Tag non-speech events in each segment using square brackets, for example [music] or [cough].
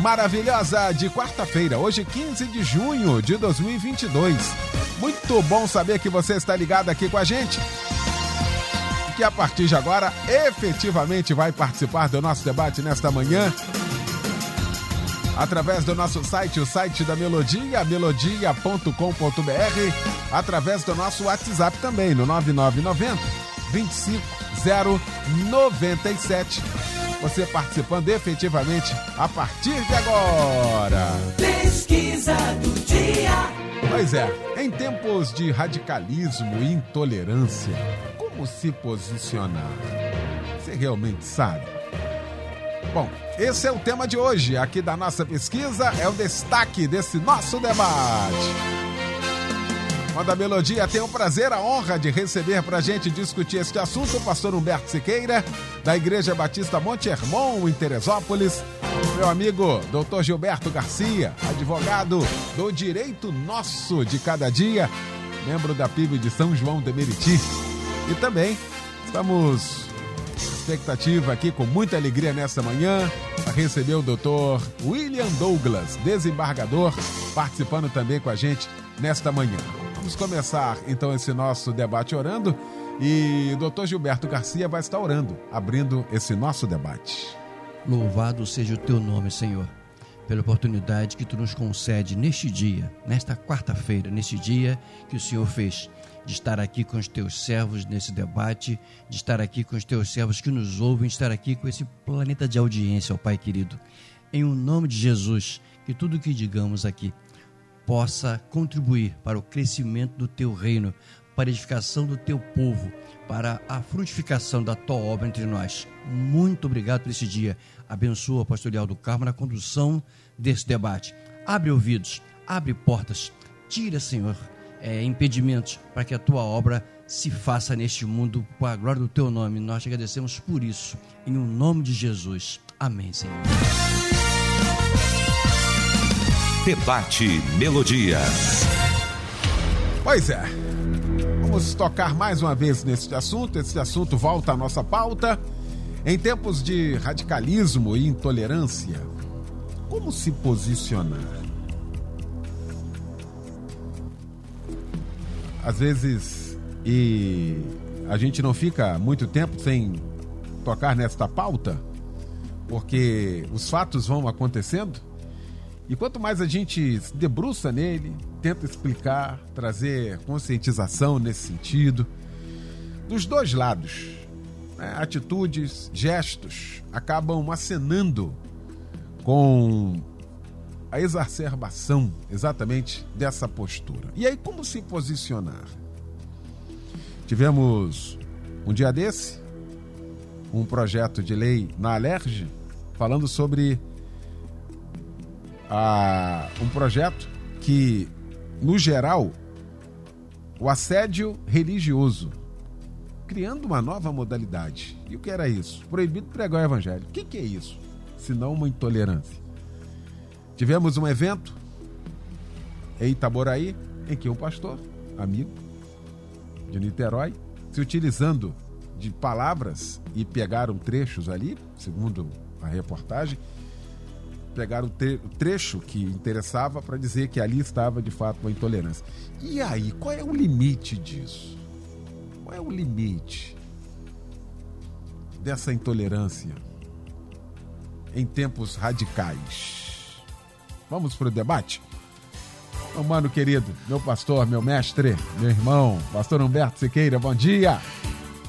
maravilhosa de quarta-feira, hoje 15 de junho de 2022. Muito bom saber que você está ligado aqui com a gente. Que a partir de agora efetivamente vai participar do nosso debate nesta manhã. Através do nosso site, o site da Melodia, melodia.com.br, através do nosso WhatsApp também, no 9990 25097 você participando efetivamente a partir de agora. Pesquisa do dia. Pois é, em tempos de radicalismo e intolerância, como se posicionar? Você realmente sabe? Bom, esse é o tema de hoje aqui da nossa pesquisa, é o destaque desse nosso debate. Quando a Melodia tem o prazer, a honra de receber para a gente discutir este assunto o pastor Humberto Siqueira, da Igreja Batista Monte Hermon, em Teresópolis. Meu amigo, doutor Gilberto Garcia, advogado do Direito Nosso de Cada Dia, membro da PIB de São João de Meriti. E também estamos expectativa aqui com muita alegria nessa manhã a receber o doutor William Douglas, desembargador, participando também com a gente nesta manhã. Vamos começar então esse nosso debate orando e o doutor Gilberto Garcia vai estar orando, abrindo esse nosso debate. Louvado seja o teu nome, Senhor, pela oportunidade que tu nos concede neste dia, nesta quarta-feira, neste dia que o Senhor fez, de estar aqui com os teus servos nesse debate, de estar aqui com os teus servos que nos ouvem, de estar aqui com esse planeta de audiência, ó Pai querido. Em o nome de Jesus, que tudo que digamos aqui possa contribuir para o crescimento do teu reino, para a edificação do teu povo, para a frutificação da tua obra entre nós. Muito obrigado por esse dia. Abençoa o pastoreal do Carmo na condução desse debate. Abre ouvidos, abre portas, tira, Senhor, é, impedimentos para que a tua obra se faça neste mundo com a glória do teu nome. Nós te agradecemos por isso. Em o nome de Jesus. Amém, Senhor. Debate Melodia. Pois é. Vamos tocar mais uma vez neste assunto. Esse assunto volta à nossa pauta. Em tempos de radicalismo e intolerância, como se posicionar? Às vezes, e a gente não fica muito tempo sem tocar nesta pauta, porque os fatos vão acontecendo e quanto mais a gente se debruça nele, tenta explicar, trazer conscientização nesse sentido, dos dois lados, né? atitudes, gestos acabam acenando com a exacerbação exatamente dessa postura. E aí, como se posicionar? Tivemos um dia desse um projeto de lei na Alerj falando sobre a, um projeto que, no geral, o assédio religioso, criando uma nova modalidade. E o que era isso? Proibido pregar o evangelho. O que, que é isso? Se não uma intolerância. Tivemos um evento em Itaboraí, em que um pastor, amigo de Niterói, se utilizando de palavras e pegaram trechos ali, segundo a reportagem, pegaram o, tre trecho que interessava para dizer que ali estava de fato uma intolerância. E aí, qual é o limite disso? Qual é o limite dessa intolerância em tempos radicais? Vamos para o debate? Meu mano querido, meu pastor, meu mestre, meu irmão, pastor Humberto Siqueira, bom dia!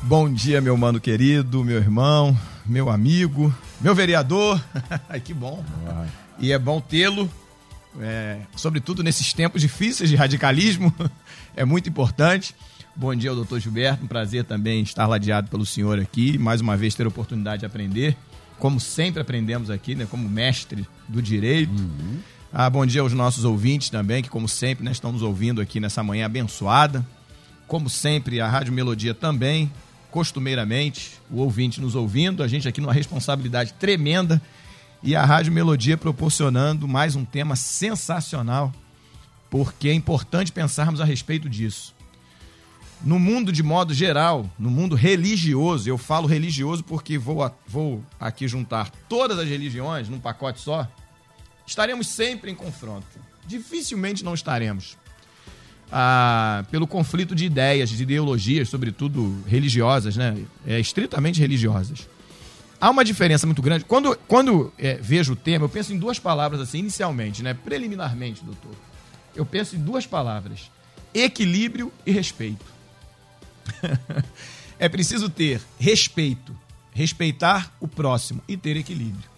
Bom dia, meu mano querido, meu irmão, meu amigo, meu vereador. [laughs] que bom. E é bom tê-lo, é, sobretudo nesses tempos difíceis de radicalismo. [laughs] é muito importante. Bom dia ao doutor Gilberto, um prazer também estar ladeado pelo senhor aqui, mais uma vez ter a oportunidade de aprender, como sempre aprendemos aqui, né, como mestre do direito. Uhum. Ah, bom dia aos nossos ouvintes também, que como sempre né, estão nos ouvindo aqui nessa manhã abençoada. Como sempre, a Rádio Melodia também, costumeiramente, o ouvinte nos ouvindo, a gente aqui numa responsabilidade tremenda e a Rádio Melodia proporcionando mais um tema sensacional, porque é importante pensarmos a respeito disso. No mundo de modo geral, no mundo religioso, eu falo religioso porque vou, vou aqui juntar todas as religiões num pacote só, estaremos sempre em confronto. Dificilmente não estaremos. Ah, pelo conflito de ideias, de ideologias, sobretudo religiosas, né? É, estritamente religiosas. Há uma diferença muito grande. Quando, quando é, vejo o tema, eu penso em duas palavras assim, inicialmente, né? Preliminarmente, doutor. Eu penso em duas palavras: equilíbrio e respeito. [laughs] é preciso ter respeito, respeitar o próximo e ter equilíbrio.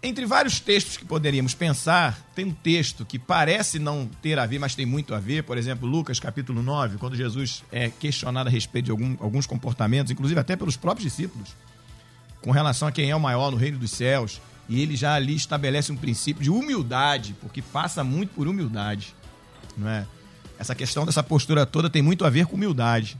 Entre vários textos que poderíamos pensar, tem um texto que parece não ter a ver, mas tem muito a ver. Por exemplo, Lucas capítulo 9, quando Jesus é questionado a respeito de algum, alguns comportamentos, inclusive até pelos próprios discípulos, com relação a quem é o maior no reino dos céus. E ele já ali estabelece um princípio de humildade, porque passa muito por humildade. Não é? Essa questão dessa postura toda tem muito a ver com humildade.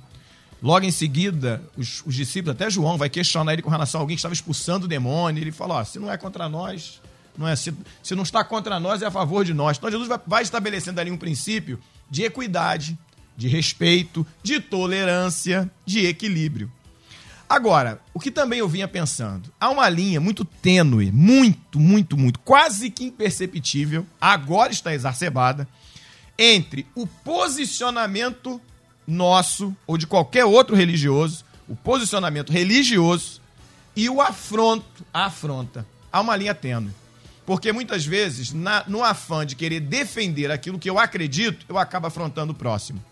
Logo em seguida, os, os, discípulos, até João, vai questionar ele com relação a alguém que estava expulsando o demônio. Ele fala: ó, se não é contra nós, não é, se, se não está contra nós, é a favor de nós. Então Jesus vai, vai estabelecendo ali um princípio de equidade, de respeito, de tolerância, de equilíbrio. Agora, o que também eu vinha pensando, há uma linha muito tênue, muito, muito, muito, quase que imperceptível, agora está exacerbada, entre o posicionamento nosso ou de qualquer outro religioso, o posicionamento religioso e o afronto, a afronta. Há uma linha tênue. Porque muitas vezes, na, no afã de querer defender aquilo que eu acredito, eu acabo afrontando o próximo.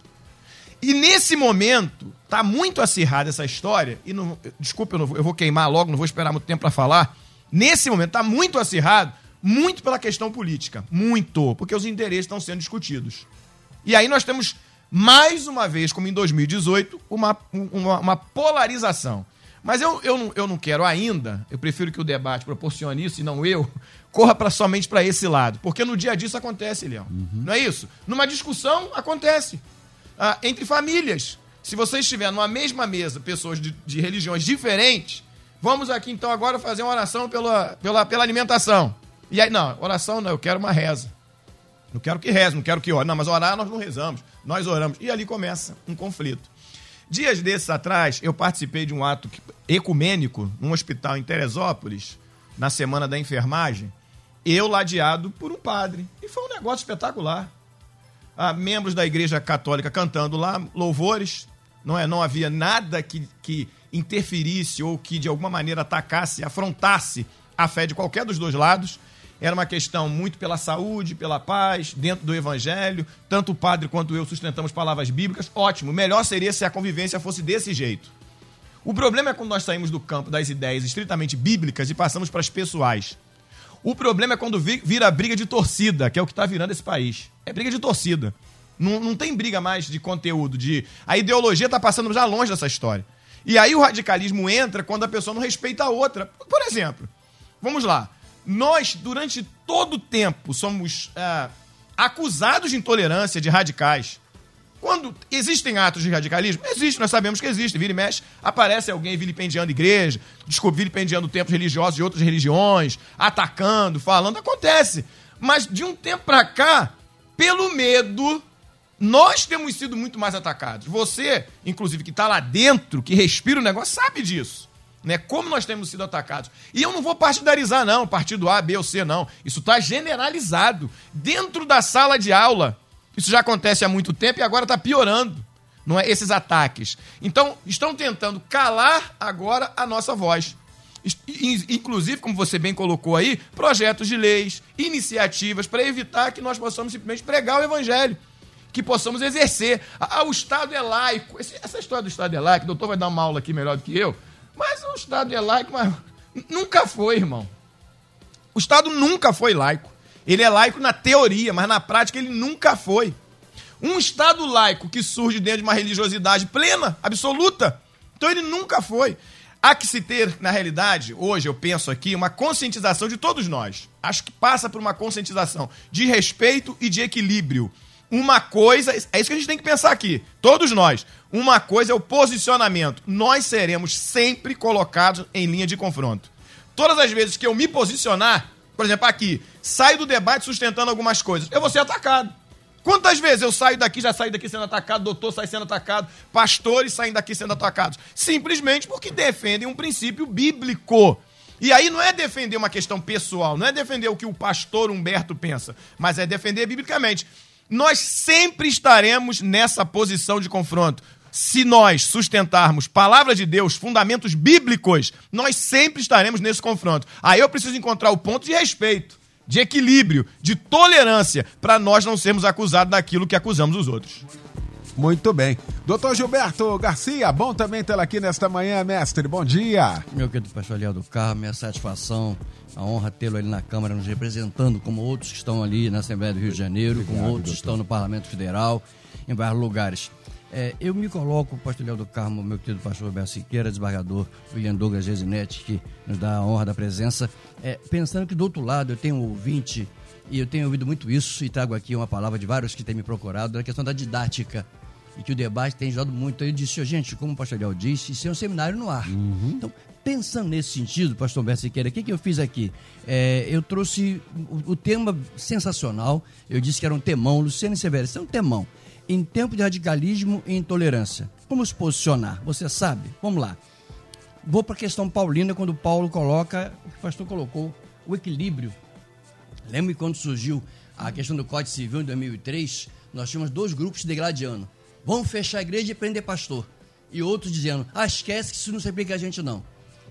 E nesse momento, tá muito acirrada essa história, e não, desculpa, eu, não, eu vou queimar logo, não vou esperar muito tempo para falar. Nesse momento, tá muito acirrado, muito pela questão política. Muito. Porque os interesses estão sendo discutidos. E aí nós temos mais uma vez, como em 2018, uma, uma, uma polarização. Mas eu, eu, não, eu não quero ainda, eu prefiro que o debate proporcione isso e não eu, [laughs] corra pra, somente para esse lado. Porque no dia a dia isso acontece, Leão. Uhum. Não é isso? Numa discussão, acontece. Ah, entre famílias. Se você estiver numa mesma mesa, pessoas de, de, religiões diferentes, vamos aqui então agora fazer uma oração pela, pela, pela alimentação. E aí, não, oração não, eu quero uma reza. Não quero que reze, não quero que ore. Não, mas orar nós não rezamos, nós oramos. E ali começa um conflito. Dias desses atrás, eu participei de um ato ecumênico num hospital em Teresópolis, na semana da enfermagem, eu ladeado por um padre. E foi um negócio espetacular. Ah, membros da Igreja Católica cantando lá, louvores. Não, é, não havia nada que, que interferisse ou que de alguma maneira atacasse, afrontasse a fé de qualquer dos dois lados. Era uma questão muito pela saúde, pela paz, dentro do evangelho. Tanto o padre quanto eu sustentamos palavras bíblicas. Ótimo, melhor seria se a convivência fosse desse jeito. O problema é quando nós saímos do campo das ideias estritamente bíblicas e passamos para as pessoais. O problema é quando vira briga de torcida, que é o que está virando esse país. É briga de torcida. Não, não tem briga mais de conteúdo, de. A ideologia está passando já longe dessa história. E aí o radicalismo entra quando a pessoa não respeita a outra. Por exemplo, vamos lá. Nós, durante todo o tempo, somos é, acusados de intolerância, de radicais. Quando existem atos de radicalismo, existe, nós sabemos que existe. Vira e mexe, aparece alguém vilipendiando igreja, desculpa, vilipendiando templos religiosos de outras religiões, atacando, falando, acontece. Mas de um tempo para cá, pelo medo, nós temos sido muito mais atacados. Você, inclusive, que está lá dentro, que respira o negócio, sabe disso né? Como nós temos sido atacados. E eu não vou partidarizar, não, partido A, B ou C, não. Isso está generalizado. Dentro da sala de aula. Isso já acontece há muito tempo e agora está piorando. Não é? Esses ataques. Então, estão tentando calar agora a nossa voz. Inclusive, como você bem colocou aí, projetos de leis, iniciativas para evitar que nós possamos simplesmente pregar o evangelho que possamos exercer. O Estado é laico. Essa história do Estado é laico, o doutor vai dar uma aula aqui melhor do que eu. Mas o Estado é laico, mas nunca foi, irmão. O Estado nunca foi laico. Ele é laico na teoria, mas na prática ele nunca foi. Um Estado laico que surge dentro de uma religiosidade plena, absoluta, então ele nunca foi. Há que se ter, na realidade, hoje eu penso aqui, uma conscientização de todos nós. Acho que passa por uma conscientização de respeito e de equilíbrio. Uma coisa, é isso que a gente tem que pensar aqui, todos nós. Uma coisa é o posicionamento. Nós seremos sempre colocados em linha de confronto. Todas as vezes que eu me posicionar, por exemplo, aqui, saio do debate sustentando algumas coisas, eu vou ser atacado. Quantas vezes eu saio daqui, já saio daqui sendo atacado, doutor sai sendo atacado, pastores saem daqui sendo atacados? Simplesmente porque defendem um princípio bíblico. E aí não é defender uma questão pessoal, não é defender o que o pastor Humberto pensa, mas é defender biblicamente. Nós sempre estaremos nessa posição de confronto. Se nós sustentarmos palavra de Deus, fundamentos bíblicos, nós sempre estaremos nesse confronto. Aí eu preciso encontrar o ponto de respeito de equilíbrio, de tolerância, para nós não sermos acusados daquilo que acusamos os outros. Muito bem. Doutor Gilberto Garcia, bom também tê-lo aqui nesta manhã, mestre. Bom dia. Meu querido pastor Aliel do Carmo, minha satisfação, a honra tê-lo ali na Câmara nos representando, como outros que estão ali na Assembleia do Rio de Janeiro, Obrigado, como outros que estão no Parlamento Federal, em vários lugares. É, eu me coloco, pastor Léo do Carmo, meu querido pastor Roberto Siqueira, desembargador William Douglas Gesinetti, que nos dá a honra da presença, é, pensando que do outro lado eu tenho um ouvinte, e eu tenho ouvido muito isso, e trago aqui uma palavra de vários que têm me procurado, na questão da didática, e que o debate tem ajudado muito. Eu disse, gente, como o pastor Léo disse, isso é um seminário no ar. Uhum. Então, pensando nesse sentido, pastor Roberto Siqueira, o que, que eu fiz aqui? É, eu trouxe o, o, tema sensacional, eu disse que era um temão, Luciano Severo, isso é um temão em tempo de radicalismo e intolerância. Como se posicionar? Você sabe? Vamos lá. Vou para a questão paulina, quando Paulo coloca, o que o pastor colocou, o equilíbrio. Lembra quando surgiu a questão do Código Civil em 2003? Nós tínhamos dois grupos degladiando. Vamos fechar a igreja e prender pastor. E outros dizendo, ah, esquece que isso não se aplica a gente não.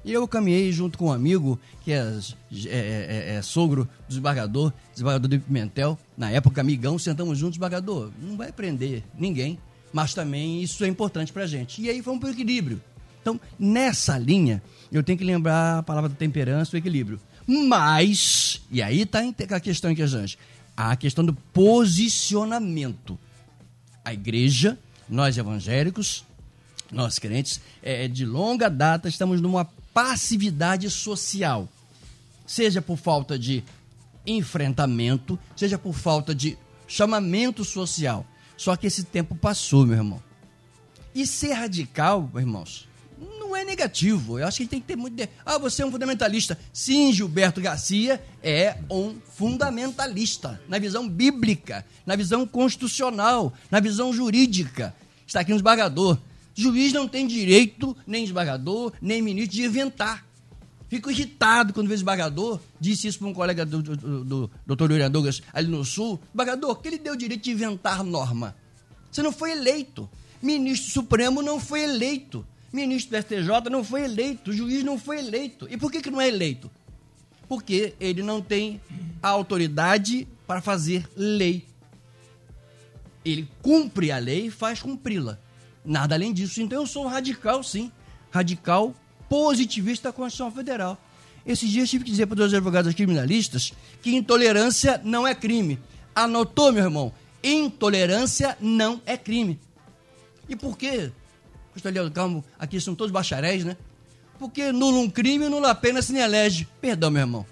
E eu caminhei junto com um amigo, que é, é, é, é, sogro do desembargador, desembargador de Pimentel, na época amigão, sentamos juntos, desembargador, não vai prender ninguém, mas também isso é importante pra gente. E aí foi um equilíbrio. Então, nessa linha, eu tenho que lembrar a palavra da temperança, o equilíbrio. Mas, e aí está a questão em questões, a questão do posicionamento. A igreja, nós evangélicos, nós crentes, é, de longa data estamos numa passividade social, seja por falta de enfrentamento, seja por falta de chamamento social. Só que esse tempo passou, meu irmão. E ser radical, irmãos, não é negativo. Eu acho que a gente tem que ter muito. De... Ah, você é um fundamentalista. Sim, Gilberto Garcia é um fundamentalista. Na visão bíblica, na visão constitucional, na visão jurídica. Está aqui no esbagador. Juiz não tem direito, nem desembargador, nem ministro, de inventar. Fico irritado quando vejo desembargador, disse isso para um colega do, do, do, do doutor William Douglas ali no Sul. Desembargador, que ele deu o direito de inventar norma? Você não foi eleito. Ministro Supremo não foi eleito. Ministro do STJ não foi eleito. O juiz não foi eleito. E por que, que não é eleito? Porque ele não tem a autoridade para fazer lei. Ele cumpre a lei e faz cumpri-la. Nada além disso. Então eu sou um radical, sim. Radical positivista da Constituição Federal. Esses dias tive que dizer para os advogados criminalistas que intolerância não é crime. Anotou, meu irmão? Intolerância não é crime. E por quê? Pastor Calmo, aqui são todos bacharéis, né? Porque nula um crime, nula pena se nem elege. Perdão, meu irmão.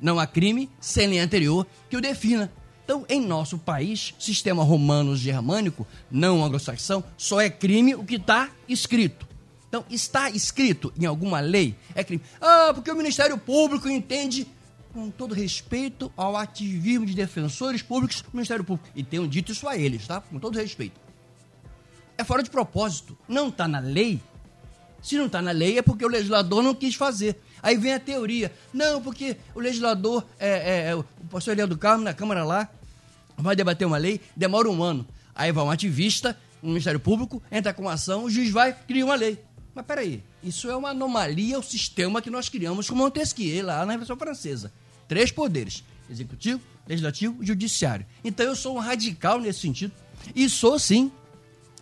Não há crime sem lei anterior que o defina. Então, em nosso país, sistema romano-germânico, não anglo-saxão, só é crime o que está escrito. Então, está escrito em alguma lei, é crime. Ah, porque o Ministério Público entende, com todo respeito ao ativismo de defensores públicos do Ministério Público. E tenho dito isso a eles, tá? Com todo respeito. É fora de propósito. Não está na lei. Se não está na lei, é porque o legislador não quis fazer. Aí vem a teoria. Não, porque o legislador, é, é, é o pastor Eliel do Carmo, na Câmara lá, vai debater uma lei, demora um ano. Aí vai um ativista, um Ministério Público, entra com uma ação, o juiz vai, cria uma lei. Mas peraí, isso é uma anomalia ao sistema que nós criamos com Montesquieu lá na Revolução Francesa. Três poderes: executivo, legislativo e judiciário. Então eu sou um radical nesse sentido e sou sim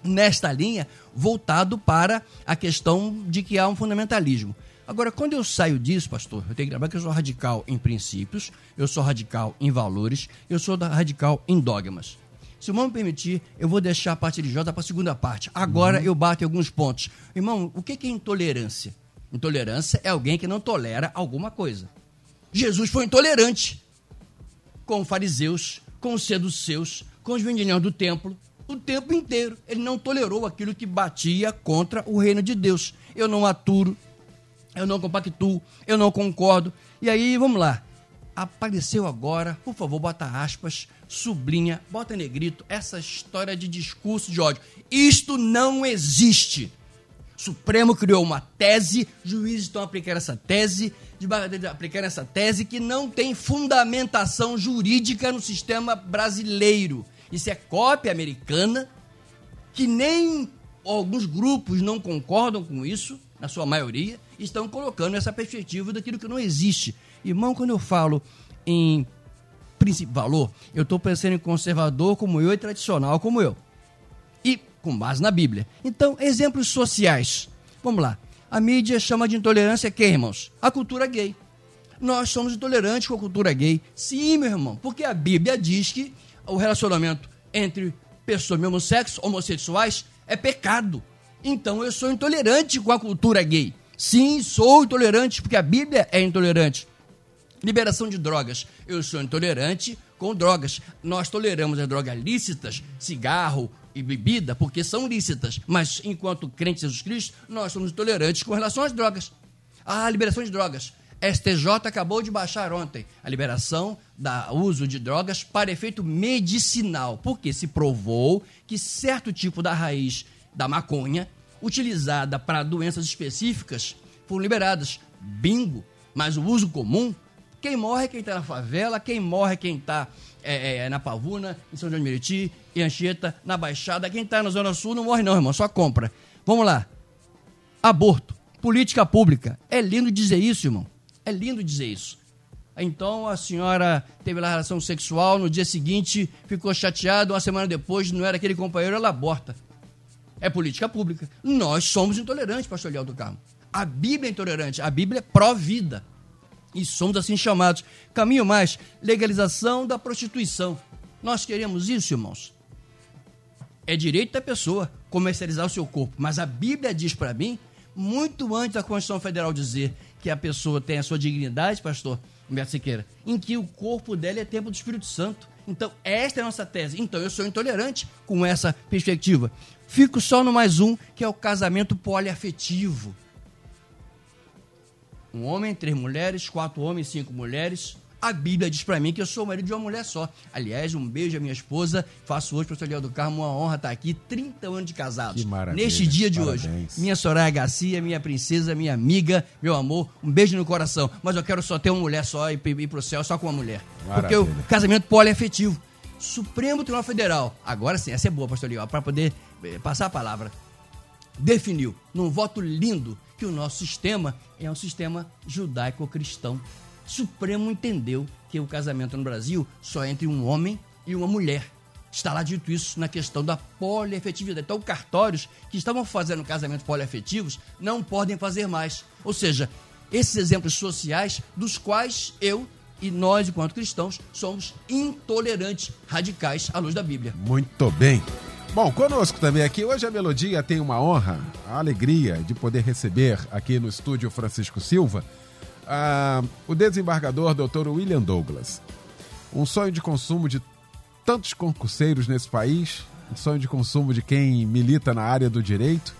nesta linha voltado para a questão de que há um fundamentalismo. Agora, quando eu saio disso, pastor, eu tenho que lembrar que eu sou radical em princípios, eu sou radical em valores, eu sou radical em dogmas. Se o irmão me permitir, eu vou deixar a parte religiosa para a segunda parte. Agora uhum. eu bato em alguns pontos. Irmão, o que é intolerância? Intolerância é alguém que não tolera alguma coisa. Jesus foi intolerante com os fariseus, com os seduceus, com os vendilhões do templo, o tempo inteiro. Ele não tolerou aquilo que batia contra o reino de Deus. Eu não aturo, eu não compactuo, eu não concordo. E aí, vamos lá. Apareceu agora, por favor, bota aspas, sublinha, bota negrito, essa história de discurso de ódio. Isto não existe. Supremo criou uma tese, juízes estão aplicando essa tese, aplicando essa tese que não tem fundamentação jurídica no sistema brasileiro. Isso é cópia americana, que nem alguns grupos não concordam com isso, na sua maioria, estão colocando essa perspectiva daquilo que não existe. Irmão, quando eu falo em valor, eu estou pensando em conservador como eu e tradicional como eu com base na Bíblia. Então, exemplos sociais. Vamos lá. A mídia chama de intolerância quem, irmãos? A cultura gay. Nós somos intolerantes com a cultura gay. Sim, meu irmão, porque a Bíblia diz que o relacionamento entre pessoas do mesmo sexo, homossexuais, é pecado. Então eu sou intolerante com a cultura gay. Sim, sou intolerante porque a Bíblia é intolerante. Liberação de drogas. Eu sou intolerante com drogas. Nós toleramos as drogas lícitas, cigarro, e bebida, porque são lícitas, mas enquanto crentes em Jesus Cristo, nós somos tolerantes com relação às drogas. A liberação de drogas. STJ acabou de baixar ontem a liberação do uso de drogas para efeito medicinal, porque se provou que certo tipo da raiz da maconha, utilizada para doenças específicas, foram liberadas. Bingo! Mas o uso comum, quem morre é quem está na favela, quem morre é quem está é, é, na Pavuna, em São João de Meriti, em Anchieta, na Baixada. Quem está na Zona Sul não morre não, irmão, só compra. Vamos lá. Aborto, política pública. É lindo dizer isso, irmão. É lindo dizer isso. Então a senhora teve lá relação sexual, no dia seguinte ficou chateada, uma semana depois não era aquele companheiro, ela aborta. É política pública. Nós somos intolerantes, pastor Leal do Carmo. A Bíblia é intolerante, a Bíblia é pró-vida. E somos assim chamados. Caminho mais, legalização da prostituição. Nós queremos isso, irmãos. É direito da pessoa comercializar o seu corpo, mas a Bíblia diz para mim, muito antes da Constituição Federal dizer que a pessoa tem a sua dignidade, pastor Humberto Siqueira, em que o corpo dela é templo do Espírito Santo. Então, esta é a nossa tese. Então, eu sou intolerante com essa perspectiva. Fico só no mais um, que é o casamento poliafetivo. Um homem, três mulheres, quatro homens, cinco mulheres. A Bíblia diz para mim que eu sou marido de uma mulher só. Aliás, um beijo à minha esposa. Faço hoje, pastor Leal do Carmo, uma honra estar aqui, 30 anos de casados. Que maravilha. Neste dia de Parabéns. hoje. Minha Soraya Garcia, minha princesa, minha amiga, meu amor, um beijo no coração. Mas eu quero só ter uma mulher só e ir pro céu só com uma mulher. Porque o Maravilha. casamento poliafetivo. Supremo Tribunal Federal. Agora sim, essa é boa, pastor Leal, para poder eh, passar a palavra definiu, num voto lindo, que o nosso sistema é um sistema judaico-cristão. Supremo entendeu que o casamento no Brasil só é entre um homem e uma mulher. Está lá dito isso na questão da poliafetividade. Então, cartórios que estavam fazendo casamentos poliafetivos não podem fazer mais. Ou seja, esses exemplos sociais dos quais eu e nós, enquanto cristãos, somos intolerantes, radicais à luz da Bíblia. Muito bem. Bom, conosco também aqui, hoje a Melodia tem uma honra, a alegria de poder receber aqui no estúdio Francisco Silva ah, o desembargador Dr. William Douglas. Um sonho de consumo de tantos concurseiros nesse país, um sonho de consumo de quem milita na área do direito.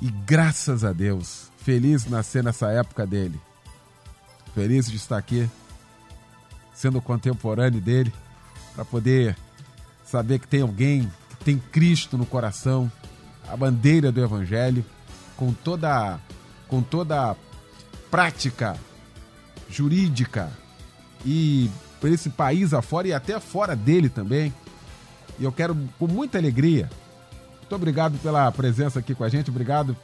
E graças a Deus, feliz de nascer nessa época dele. Feliz de estar aqui, sendo contemporâneo dele, para poder saber que tem alguém que tem Cristo no coração, a bandeira do Evangelho, com toda, com toda prática jurídica e por esse país afora e até fora dele também. E eu quero, com muita alegria, muito obrigado pela presença aqui com a gente, obrigado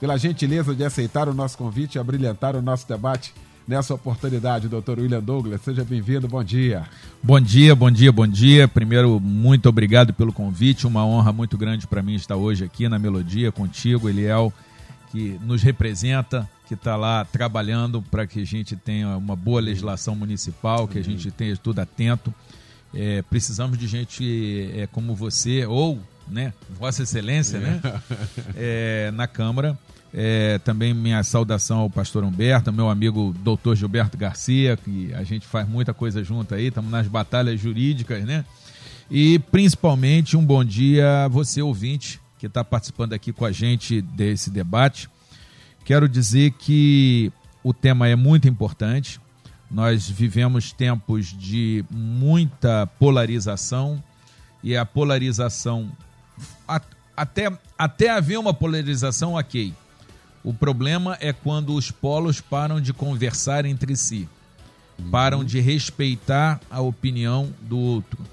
pela gentileza de aceitar o nosso convite e abrilhantar o nosso debate nessa oportunidade, doutor William Douglas. Seja bem-vindo, bom dia. Bom dia, bom dia, bom dia. Primeiro, muito obrigado pelo convite. Uma honra muito grande para mim estar hoje aqui na Melodia contigo, Eliel, que nos representa, que está lá trabalhando para que a gente tenha uma boa legislação municipal, que a gente tenha tudo atento. É, precisamos de gente é, como você, ou né, Vossa Excelência, né, é, na Câmara, É, também minha saudação ao pastor Humberto, meu amigo doutor Gilberto Garcia, que a gente faz muita coisa junto aí, estamos nas batalhas jurídicas, né? E principalmente um bom dia a você, ouvinte, que está participando aqui com a gente desse debate. Quero dizer que o tema é muito importante. Nós vivemos tempos de muita polarização e a polarização até, até haver uma polarização, ok. O problema é quando os polos param de conversar entre si, param de respeitar a opinião do outro.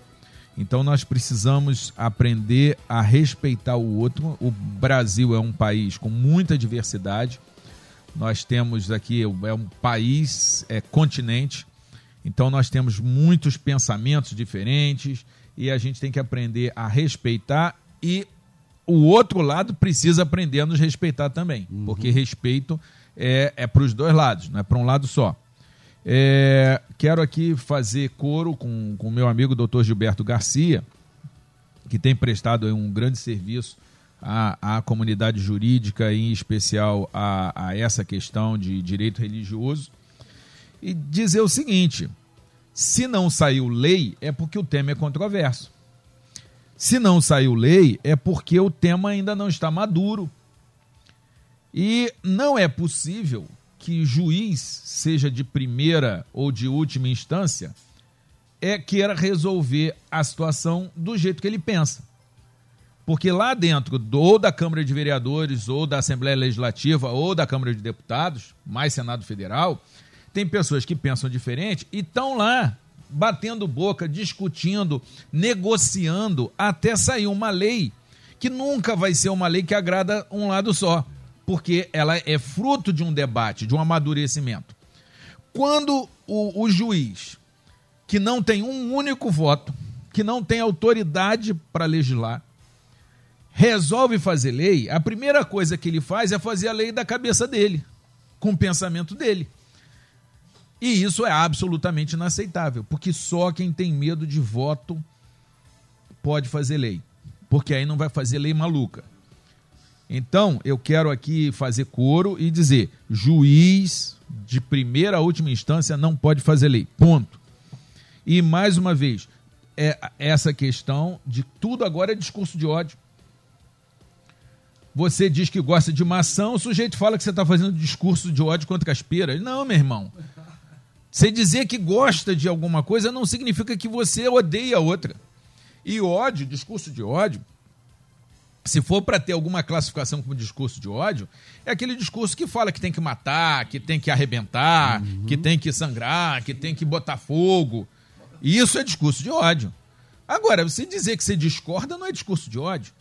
Então nós precisamos aprender a respeitar o outro. O Brasil é um país com muita diversidade. Nós temos aqui é um país, é continente. Então nós temos muitos pensamentos diferentes e a gente tem que aprender a respeitar e o outro lado precisa aprender a nos respeitar também, uhum. porque respeito é, é para os dois lados, não é para um lado só. É, quero aqui fazer coro com o meu amigo Dr. Gilberto Garcia, que tem prestado um grande serviço à, à comunidade jurídica, em especial a, a essa questão de direito religioso, e dizer o seguinte: se não saiu lei, é porque o tema é controverso. Se não saiu lei, é porque o tema ainda não está maduro. E não é possível que juiz, seja de primeira ou de última instância, é queira resolver a situação do jeito que ele pensa. Porque lá dentro, ou da Câmara de Vereadores, ou da Assembleia Legislativa, ou da Câmara de Deputados, mais Senado Federal, tem pessoas que pensam diferente e estão lá batendo boca, discutindo, negociando, até sair uma lei que nunca vai ser uma lei que agrada um lado só, porque ela é fruto de um debate, de um amadurecimento. Quando o, o juiz, que não tem um único voto, que não tem autoridade para legislar, resolve fazer lei, a primeira coisa que ele faz é fazer a lei da cabeça dele, com o pensamento dele. E isso é absolutamente inaceitável, porque só quem tem medo de voto pode fazer lei, porque aí não vai fazer lei maluca. Então, eu quero aqui fazer coro e dizer: juiz de primeira a última instância não pode fazer lei. Ponto. E mais uma vez, é essa questão de tudo agora é discurso de ódio. Você diz que gosta de maçã, o sujeito fala que você está fazendo discurso de ódio contra Caspeira. Não, meu irmão. Você dizer que gosta de alguma coisa não significa que você odeia a outra. E ódio, discurso de ódio, se for para ter alguma classificação como discurso de ódio, é aquele discurso que fala que tem que matar, que tem que arrebentar, uhum. que tem que sangrar, que tem que botar fogo. Isso é discurso de ódio. Agora, você dizer que você discorda não é discurso de ódio.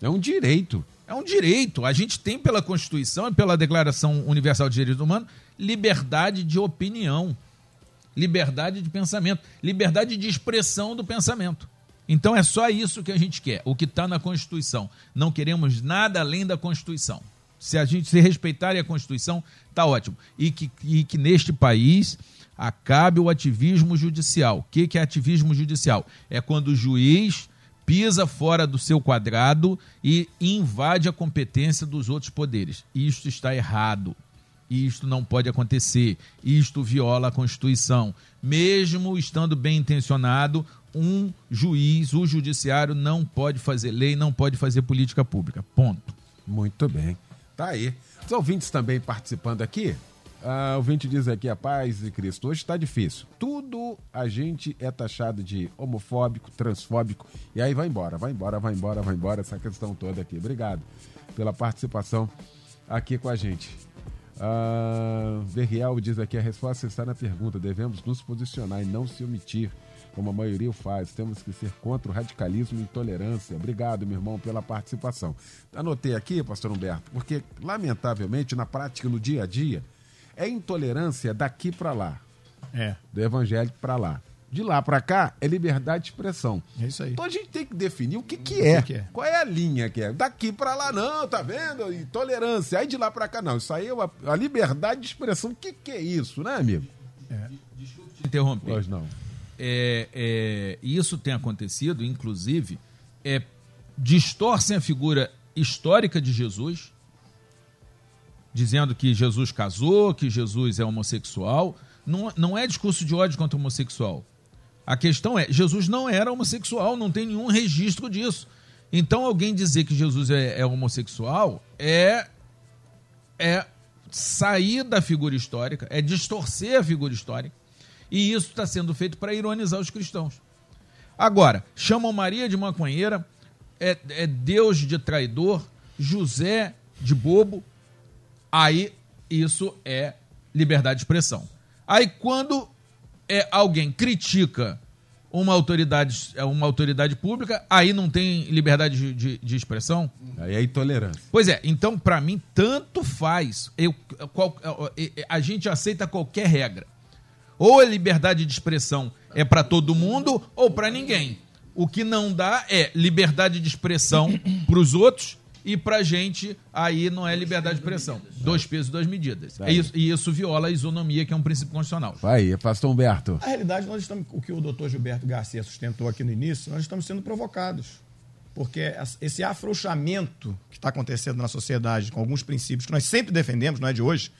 É um direito. É um direito. A gente tem pela Constituição e pela Declaração Universal de Direitos Humanos liberdade de opinião, liberdade de pensamento, liberdade de expressão do pensamento. Então é só isso que a gente quer, o que está na Constituição. Não queremos nada além da Constituição. Se a gente se respeitar a Constituição, está ótimo. E que, e que neste país acabe o ativismo judicial. O que, que é ativismo judicial? É quando o juiz pisa fora do seu quadrado e invade a competência dos outros poderes. Isto está errado. Isto não pode acontecer. Isto viola a Constituição. Mesmo estando bem intencionado, um juiz, o judiciário, não pode fazer lei, não pode fazer política pública. Ponto. Muito bem. Tá aí. Os ouvintes também participando aqui. Ah, o ouvinte diz aqui, a paz de Cristo. Hoje está difícil. Tudo a gente é taxado de homofóbico, transfóbico. E aí vai embora, vai embora, vai embora, vai embora. Essa questão toda aqui. Obrigado pela participação aqui com a gente. Uh, Verriel diz aqui: a resposta está na pergunta. Devemos nos posicionar e não se omitir, como a maioria o faz. Temos que ser contra o radicalismo e intolerância. Obrigado, meu irmão, pela participação. Anotei aqui, pastor Humberto, porque, lamentavelmente, na prática, no dia a dia, é intolerância daqui para lá. É. Do evangélico para lá de lá para cá é liberdade de expressão. É isso aí. Então a gente tem que definir o que, que, é. Que que é. Qual é a linha que é? Daqui para lá não, tá vendo? Intolerância. Aí de lá para cá não. Isso aí é uma, a liberdade de expressão. O que, que é isso, né, amigo? É. Desculpe te interromper. Pois não. É, é, isso tem acontecido, inclusive, é, distorcem a figura histórica de Jesus dizendo que Jesus casou, que Jesus é homossexual. Não, não é discurso de ódio contra o homossexual. A questão é, Jesus não era homossexual, não tem nenhum registro disso. Então, alguém dizer que Jesus é, é homossexual é, é sair da figura histórica, é distorcer a figura histórica. E isso está sendo feito para ironizar os cristãos. Agora, chamam Maria de maconheira, é, é Deus de traidor, José de bobo. Aí isso é liberdade de expressão. Aí quando é, alguém critica uma autoridade, é, uma autoridade pública, aí não tem liberdade de, de, de expressão? Aí é intolerância. Pois é, então para mim tanto faz. Eu, qual, a gente aceita qualquer regra. Ou a liberdade de expressão é para todo mundo ou para ninguém. O que não dá é liberdade de expressão para os outros e pra gente aí não é liberdade de expressão. Dois pesos, duas medidas. É isso, e isso viola a isonomia, que é um princípio constitucional. Vai, pastor Humberto. Na realidade, nós estamos, o que o doutor Gilberto Garcia sustentou aqui no início, nós estamos sendo provocados. Porque esse afrouxamento que está acontecendo na sociedade com alguns princípios que nós sempre defendemos, não é de hoje,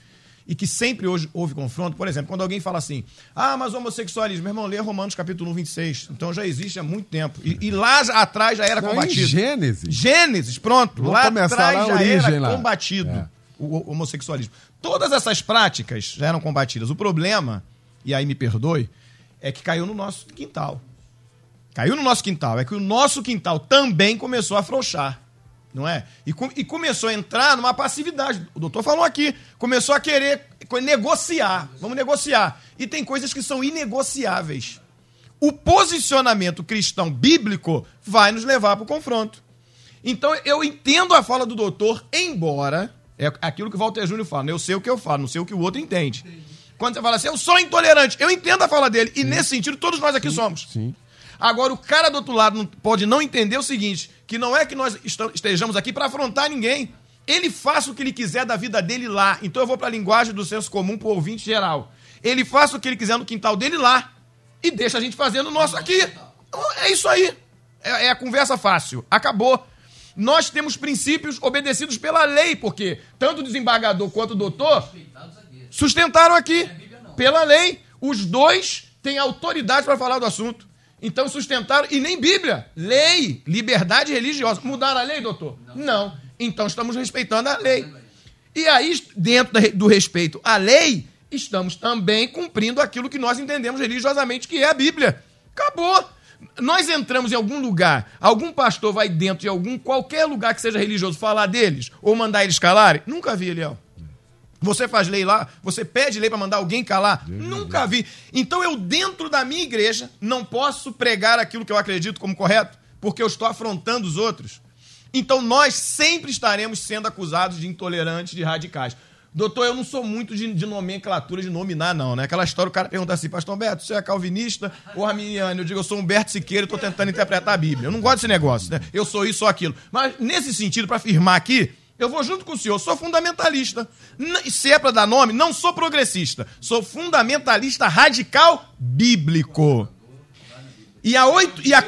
e que sempre hoje houve confronto. Por exemplo, quando alguém fala assim, ah, mas homossexualismo, meu irmão, lê Romanos capítulo 1, 26. Então já existe há muito tempo. E, e lá atrás já era Não, combatido. Gênesis. Gênesis, pronto. Vamos lá atrás lá já origem, era lá. combatido é. o homossexualismo. Todas essas práticas já eram combatidas. O problema, e aí me perdoe, é que caiu no nosso quintal. Caiu no nosso quintal. É que o nosso quintal também começou a afrouxar não é? E, com, e, começou a entrar numa passividade. O doutor falou aqui, começou a querer negociar. Vamos negociar. E tem coisas que são inegociáveis. O posicionamento cristão bíblico vai nos levar para o confronto. Então eu entendo a fala do doutor, embora é aquilo que o Walter Júnior fala, né? eu sei o que eu falo, não sei o que o outro entende. Quando você fala assim, eu sou intolerante, eu entendo a fala dele. E nesse sentido, todos nós aqui sim, somos. Sim. Agora, o cara do outro lado pode não entender o seguinte: que não é que nós estejamos aqui para afrontar ninguém. Ele faça o que ele quiser da vida dele lá. Então eu vou para a linguagem do senso comum para o ouvinte geral. Ele faça o que ele quiser no quintal dele lá. E deixa a gente fazendo o nosso aqui. É isso aí. É, é a conversa fácil. Acabou. Nós temos princípios obedecidos pela lei, porque tanto o desembargador quanto o doutor sustentaram aqui. Pela lei. Os dois têm autoridade para falar do assunto. Então sustentaram, e nem Bíblia, lei, liberdade religiosa. Mudaram a lei, doutor? Não. Não. Então estamos respeitando a lei. E aí, dentro do respeito à lei, estamos também cumprindo aquilo que nós entendemos religiosamente que é a Bíblia. Acabou. Nós entramos em algum lugar, algum pastor vai dentro de algum, qualquer lugar que seja religioso, falar deles ou mandar eles calarem? Nunca vi, Eliel. Você faz lei lá? Você pede lei para mandar alguém calar? Deus Nunca vi. Então eu, dentro da minha igreja, não posso pregar aquilo que eu acredito como correto, porque eu estou afrontando os outros. Então nós sempre estaremos sendo acusados de intolerantes, de radicais. Doutor, eu não sou muito de, de nomenclatura, de nominar, não, né? Aquela história, o cara pergunta assim, pastor Humberto, você é calvinista ou arminiano? Eu digo, eu sou Humberto Siqueira e estou tentando interpretar a Bíblia. Eu não gosto desse negócio, né? Eu sou isso ou aquilo. Mas, nesse sentido, para afirmar aqui, eu vou junto com o senhor, sou fundamentalista. Se é para dar nome, não sou progressista. Sou fundamentalista radical bíblico. E a oito. E a,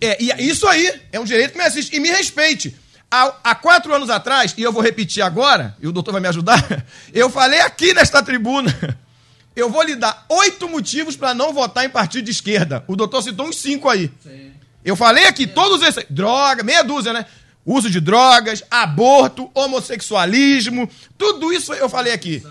é, e a, isso aí é um direito que me assiste. E me respeite. Há, há, quatro anos atrás, e eu vou repetir agora, e o doutor vai me ajudar, [laughs] eu falei aqui nesta tribuna. [laughs] Eu vou lhe dar oito motivos para não votar em partido de esquerda. O doutor citou uns cinco aí. Sim. Eu falei aqui, todos esses. Droga, meia dúzia, né? Uso de drogas, aborto, homossexualismo, tudo isso eu falei aqui.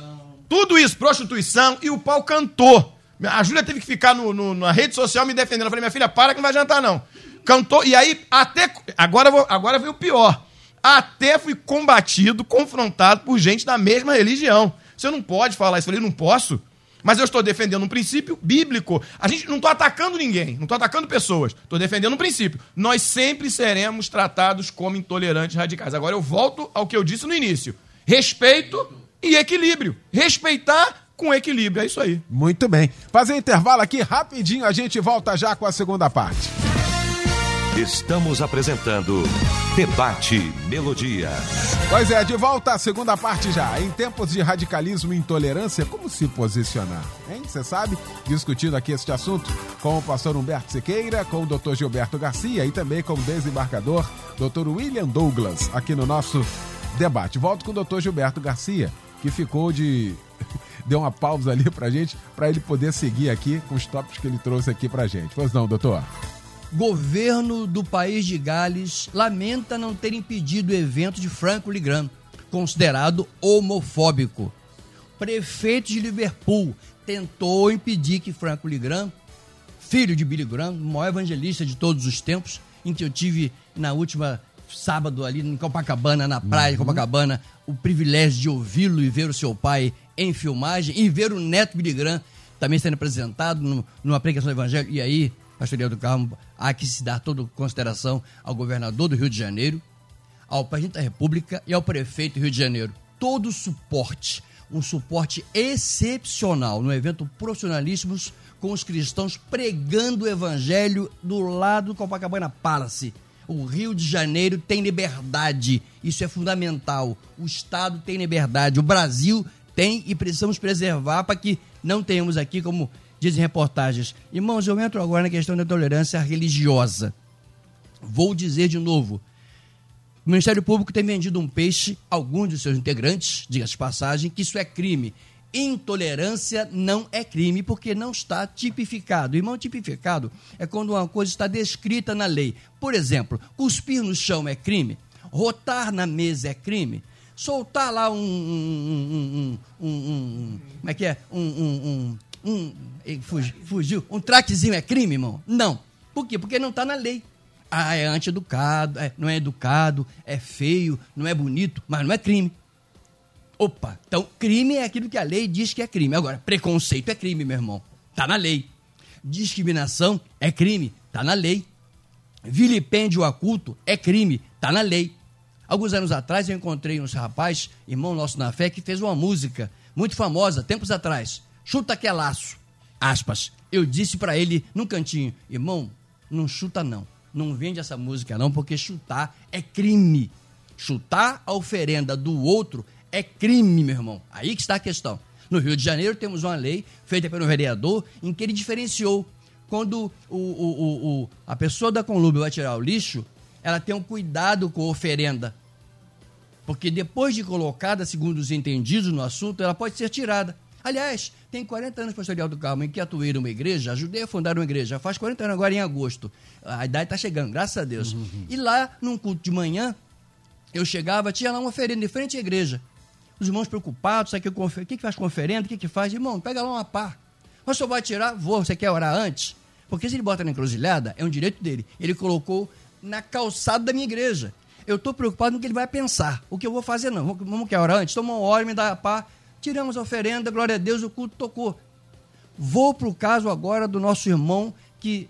Tudo isso, prostituição, e o pau cantou. A Júlia teve que ficar no, no, na rede social me defendendo. Eu falei, minha filha, para que não vai adiantar, não. Cantou, e aí, até. Agora, vou, agora veio o pior. Até fui combatido, confrontado por gente da mesma religião. Você não pode falar isso. Eu falei, não posso. Mas eu estou defendendo um princípio bíblico. A gente não está atacando ninguém, não estou atacando pessoas. Estou defendendo um princípio. Nós sempre seremos tratados como intolerantes radicais. Agora eu volto ao que eu disse no início: respeito e equilíbrio. Respeitar com equilíbrio. É isso aí. Muito bem. Fazer intervalo aqui rapidinho, a gente volta já com a segunda parte. Estamos apresentando Debate Melodia. Pois é, de volta à segunda parte já. Em tempos de radicalismo e intolerância, como se posicionar? Hein? Você sabe? Discutindo aqui este assunto com o pastor Humberto Sequeira, com o doutor Gilberto Garcia e também com o desembargador doutor William Douglas, aqui no nosso debate. Volto com o doutor Gilberto Garcia, que ficou de. [laughs] deu uma pausa ali pra gente, para ele poder seguir aqui com os tópicos que ele trouxe aqui pra gente. Pois não, doutor? Governo do país de Gales lamenta não ter impedido o evento de Franco Ligrand, considerado homofóbico. Prefeito de Liverpool tentou impedir que Franco Ligrand, filho de Billy Graham, o maior evangelista de todos os tempos, em que eu tive na última sábado ali em Copacabana, na praia de Copacabana, o privilégio de ouvi-lo e ver o seu pai em filmagem e ver o neto Billy Graham também sendo apresentado no, numa pregação do evangelho. E aí, pastor do Carmo, há que se dar toda consideração ao governador do Rio de Janeiro, ao presidente da República e ao prefeito do Rio de Janeiro. Todo o suporte, um suporte excepcional no evento Profissionalíssimos com os cristãos pregando o evangelho do lado do Copacabana Palace. O Rio de Janeiro tem liberdade, isso é fundamental. O Estado tem liberdade, o Brasil tem e precisamos preservar para que não tenhamos aqui, como dizem reportagens. Irmãos, eu entro agora na questão da tolerância religiosa. Vou dizer de novo: o Ministério Público tem vendido um peixe alguns de seus integrantes, diga-se passagem, que isso é crime. Intolerância não é crime porque não está tipificado. Irmão, tipificado é quando uma coisa está descrita na lei. Por exemplo, cuspir no chão é crime, rotar na mesa é crime, soltar lá um. um, um, um como é que é? Um. Um fugiu, fugiu. Um traquezinho é crime, irmão? Não. Por quê? Porque não está na lei. Ah, é antieducado, é, não é educado, é feio, não é bonito, mas não é crime. Opa, então crime é aquilo que a lei diz que é crime. Agora, preconceito é crime, meu irmão. Tá na lei. Discriminação é crime, tá na lei. Vilipêndio a culto é crime, tá na lei. Alguns anos atrás eu encontrei uns rapaz, irmão nosso na fé, que fez uma música muito famosa, tempos atrás. Chuta que é laço. Aspas. Eu disse para ele num cantinho, irmão, não chuta não. Não vende essa música não, porque chutar é crime. Chutar a oferenda do outro é crime, meu irmão. Aí que está a questão. No Rio de Janeiro temos uma lei feita pelo vereador em que ele diferenciou quando o, o, o, a pessoa da Conlúbio vai tirar o lixo, ela tem um cuidado com a oferenda. Porque depois de colocada, segundo os entendidos no assunto, ela pode ser tirada. Aliás, tem 40 anos Pastoral do Carmo em que atuei numa igreja, ajudei a fundar uma igreja, faz 40 anos agora em agosto. A idade está chegando, graças a Deus. Uhum. E lá, num culto de manhã, eu chegava, tinha lá uma oferenda em frente à igreja. Os irmãos preocupados, sabe o que, que, que faz conferendo, o que, que faz? Irmão, pega lá uma pá. Mas o senhor vai tirar? Vou. Você quer orar antes? Porque se ele bota na encruzilhada, é um direito dele. Ele colocou na calçada da minha igreja. Eu estou preocupado no que ele vai pensar. O que eu vou fazer, não. Vamos quer orar antes? Toma uma hora, me dá a pá. Tiramos a oferenda, glória a Deus, o culto tocou. Vou para o caso agora do nosso irmão que.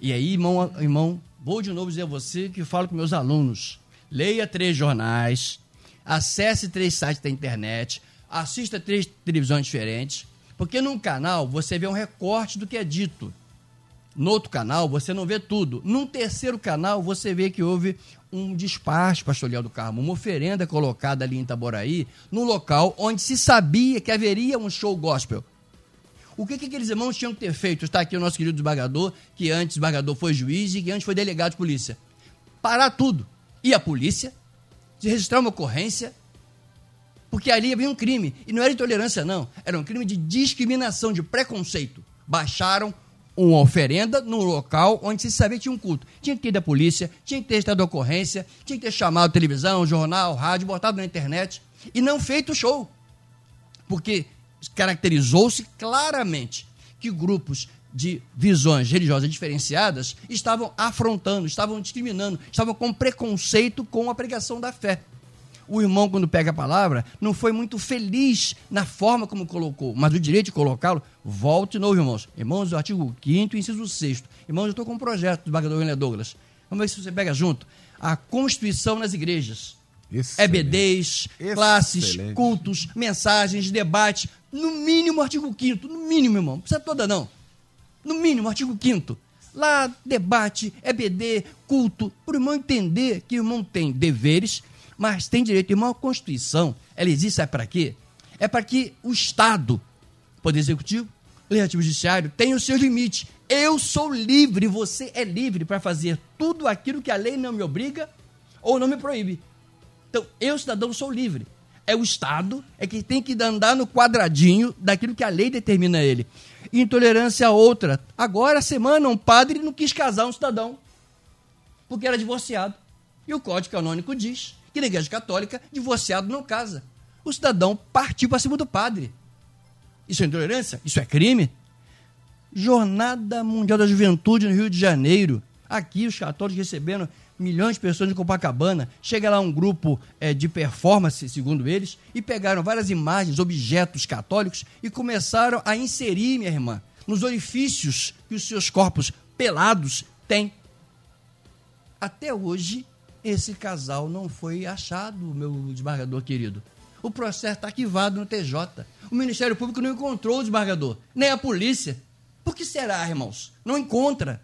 E aí, irmão, irmão, vou de novo dizer a você que falo com meus alunos. Leia três jornais, acesse três sites da internet, assista três televisões diferentes, porque num canal você vê um recorte do que é dito. No outro canal você não vê tudo. Num terceiro canal você vê que houve um despacho pastoral do Carmo, uma oferenda colocada ali em Itaboraí, no local onde se sabia que haveria um show gospel. O que, que aqueles irmãos tinham que ter feito? Está aqui o nosso querido desembargador, que antes desembargador foi juiz e que antes foi delegado de polícia. Parar tudo. E a polícia de registrar uma ocorrência, porque ali havia um crime. E não era intolerância, não. Era um crime de discriminação, de preconceito. Baixaram uma oferenda no local onde se sabia que tinha um culto. Tinha que ir da polícia, tinha que ter estado ocorrência, tinha que ter chamado televisão, jornal, rádio, botado na internet e não feito o show. Porque caracterizou-se claramente que grupos de visões religiosas diferenciadas estavam afrontando, estavam discriminando, estavam com preconceito com a pregação da fé. O irmão, quando pega a palavra, não foi muito feliz na forma como colocou, mas o direito de colocá-lo, volte de novo, irmãos. Irmãos, o artigo 5 inciso 6 Irmãos, eu estou com um projeto do Bagador William Douglas. Vamos ver se você pega junto. A Constituição nas igrejas. Excelente. EBDs, classes, Excelente. cultos, mensagens, debate. No mínimo, artigo 5 No mínimo, irmão. Não precisa toda, não. No mínimo, artigo 5 Lá, debate, EBD, culto, para o irmão entender que o irmão tem deveres, mas tem direito. Irmão, a Constituição, ela existe, sabe para quê? É para que o Estado, Poder Executivo, Legislativo Judiciário, tenha os seus limites. Eu sou livre, você é livre para fazer tudo aquilo que a lei não me obriga ou não me proíbe. Então, eu, cidadão, sou livre. É o Estado, é que tem que andar no quadradinho daquilo que a lei determina ele. Intolerância a outra. Agora, a semana, um padre não quis casar um cidadão, porque era divorciado. E o Código Canônico diz que na Igreja Católica, divorciado não casa. O cidadão partiu para cima do padre. Isso é intolerância? Isso é crime? Jornada Mundial da Juventude no Rio de Janeiro. Aqui, os católicos recebendo milhões de pessoas em Copacabana. Chega lá um grupo é, de performance, segundo eles, e pegaram várias imagens, objetos católicos e começaram a inserir, minha irmã, nos orifícios que os seus corpos pelados têm. Até hoje, esse casal não foi achado, meu desembargador querido. O processo está arquivado no TJ. O Ministério Público não encontrou o desembargador, nem a polícia. Por que será, irmãos? Não encontra.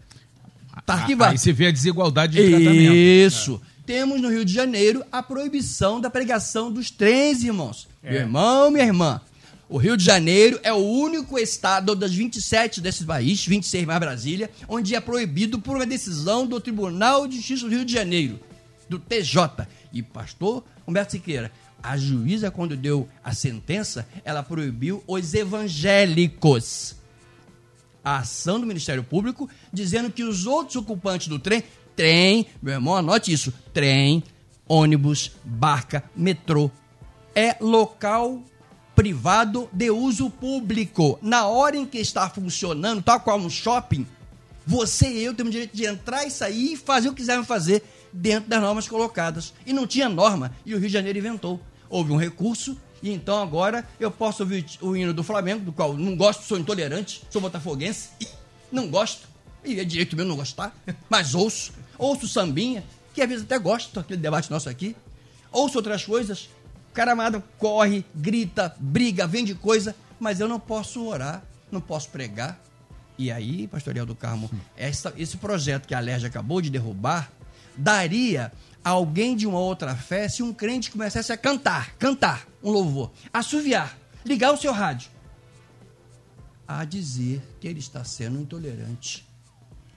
Está arquivado. Aí você vê a desigualdade de tratamento. Isso. É. Temos no Rio de Janeiro a proibição da pregação dos trens, irmãos. É. Meu irmão, minha irmã. O Rio de Janeiro é o único estado das 27 desse país, 26 mais Brasília, onde é proibido por uma decisão do Tribunal de Justiça do Rio de Janeiro, do TJ. E pastor Humberto Siqueira, a juíza, quando deu a sentença, ela proibiu os evangélicos a ação do Ministério Público, dizendo que os outros ocupantes do trem, trem, meu irmão, anote isso, trem, ônibus, barca, metrô, é local privado de uso público. Na hora em que está funcionando, tal qual um shopping, você e eu temos direito de entrar e sair e fazer o que quisermos fazer dentro das normas colocadas. E não tinha norma, e o Rio de Janeiro inventou. Houve um recurso e então agora eu posso ouvir o hino do Flamengo, do qual não gosto, sou intolerante, sou botafoguense, não gosto. E é direito meu não gostar, [laughs] mas ouço. Ouço sambinha, que às vezes até gosto, aquele debate nosso aqui. Ouço outras coisas. O cara amado corre, grita, briga, vende coisa, mas eu não posso orar, não posso pregar. E aí, pastor do Carmo, essa, esse projeto que a Alerj acabou de derrubar, daria alguém de uma outra fé se um crente começasse a cantar, cantar um louvor, assoviar, ligar o seu rádio, a dizer que ele está sendo intolerante.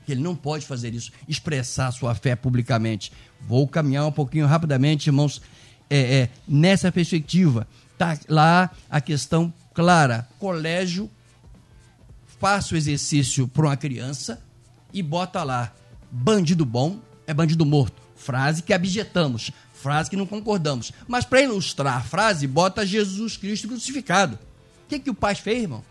Que ele não pode fazer isso, expressar sua fé publicamente. Vou caminhar um pouquinho rapidamente, irmãos, é, é, nessa perspectiva. Está lá a questão clara: colégio, faça o exercício para uma criança e bota lá: bandido bom é bandido morto frase que abjetamos, frase que não concordamos. Mas para ilustrar a frase, bota Jesus Cristo crucificado. O que, que o pai fez, irmão?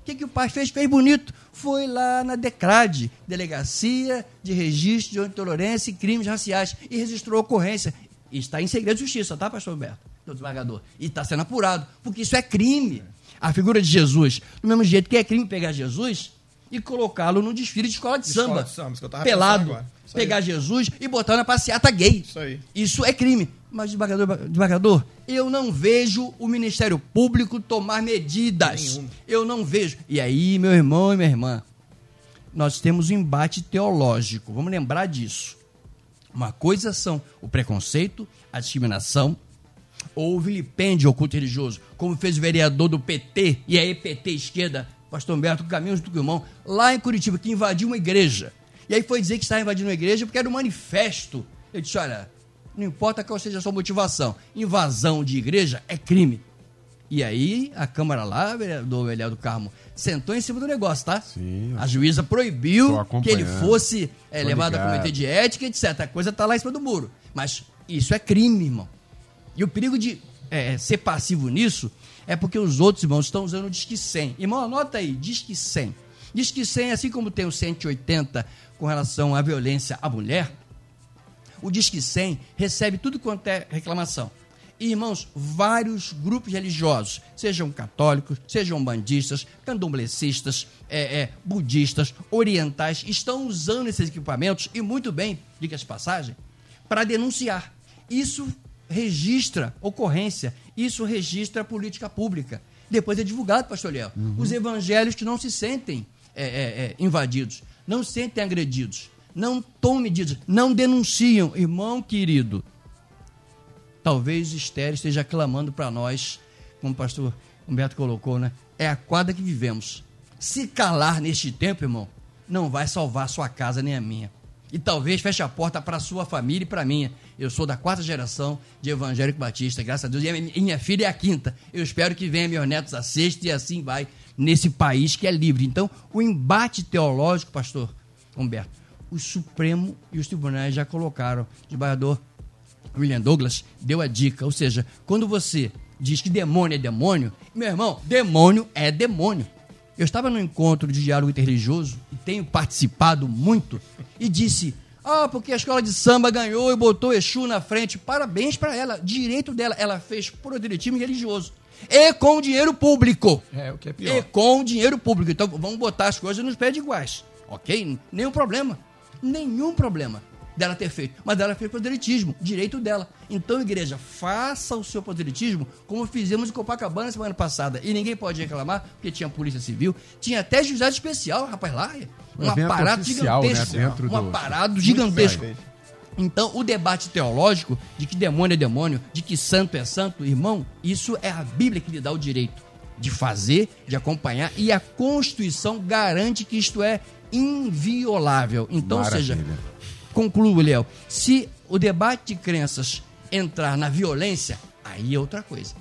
O que, que o pai fez? Fez bonito. Foi lá na DECRAD, Delegacia de Registro de Intolerância e Crimes Raciais, e registrou a ocorrência. E está em segredo de justiça, tá, pastor Roberto? Do desembargador. E está sendo apurado, porque isso é crime. A figura de Jesus. Do mesmo jeito que é crime pegar Jesus e colocá-lo no desfile de escola de, de samba. Escola de samba pelado pegar Jesus e botar na passeata gay. Isso aí. Isso é crime. Mas, desembargador, desembargador, eu não vejo o Ministério Público tomar medidas. Nenhum. Eu não vejo. E aí, meu irmão e minha irmã, nós temos um embate teológico. Vamos lembrar disso. Uma coisa são o preconceito, a discriminação, ou o vilipêndio ao culto religioso, como fez o vereador do PT e a EPT esquerda, pastor Humberto Caminhos do Irmão, lá em Curitiba, que invadiu uma igreja e aí foi dizer que estava invadindo a igreja porque era um manifesto. Eu disse: olha, não importa qual seja a sua motivação, invasão de igreja é crime. E aí a Câmara lá, do Eliel do Carmo, sentou em cima do negócio, tá? Sim. A juíza proibiu que ele fosse é, levado a comitê de ética, etc. A coisa tá lá em cima do muro. Mas isso é crime, irmão. E o perigo de é, ser passivo nisso é porque os outros irmãos estão usando o Disque 100. Irmão, anota aí, Disque 100. Disque 100, assim como tem o 180 com relação à violência à mulher, o Disque 100 recebe tudo quanto é reclamação. E, irmãos, vários grupos religiosos, sejam católicos, sejam bandistas, candomblecistas, é, é, budistas, orientais, estão usando esses equipamentos, e muito bem, diga-se passagem, para denunciar. Isso registra ocorrência, isso registra política pública. Depois é divulgado, pastor Léo. Uhum. Os evangelhos que não se sentem é, é, é invadidos não se sentem agredidos, não tomam medidas, não denunciam. Irmão querido, talvez Esther esteja clamando para nós, como o pastor Humberto colocou, né? É a quadra que vivemos. Se calar neste tempo, irmão, não vai salvar sua casa nem a minha. E talvez feche a porta para sua família e para minha. Eu sou da quarta geração de evangélico batista, graças a Deus. E minha filha é a quinta. Eu espero que venha meus netos a sexta e assim vai nesse país que é livre. Então, o embate teológico, pastor Humberto, o Supremo e os tribunais já colocaram. O desembargador William Douglas deu a dica. Ou seja, quando você diz que demônio é demônio, meu irmão, demônio é demônio. Eu estava no encontro de diálogo interreligioso e tenho participado muito e disse: Ah, porque a escola de samba ganhou e botou Exu na frente. Parabéns para ela, direito dela. Ela fez proselitismo religioso. E com dinheiro público. É, o que é pior. E com dinheiro público. Então vamos botar as coisas nos pés iguais. Ok? Nenhum problema. Nenhum problema dela ter feito. Mas ela fez proselitismo, direito dela. Então, igreja, faça o seu proselitismo como fizemos em Copacabana semana passada. E ninguém pode reclamar, porque tinha polícia civil, tinha até juizado especial, rapaz, lá. Um, aparato oficial, gigantesco. Né, dentro um do... aparato gigantesco. Então, o debate teológico de que demônio é demônio, de que santo é santo, irmão, isso é a Bíblia que lhe dá o direito de fazer, de acompanhar, e a Constituição garante que isto é inviolável. Então, ou seja, concluo, Léo, se o debate de crenças entrar na violência, aí é outra coisa.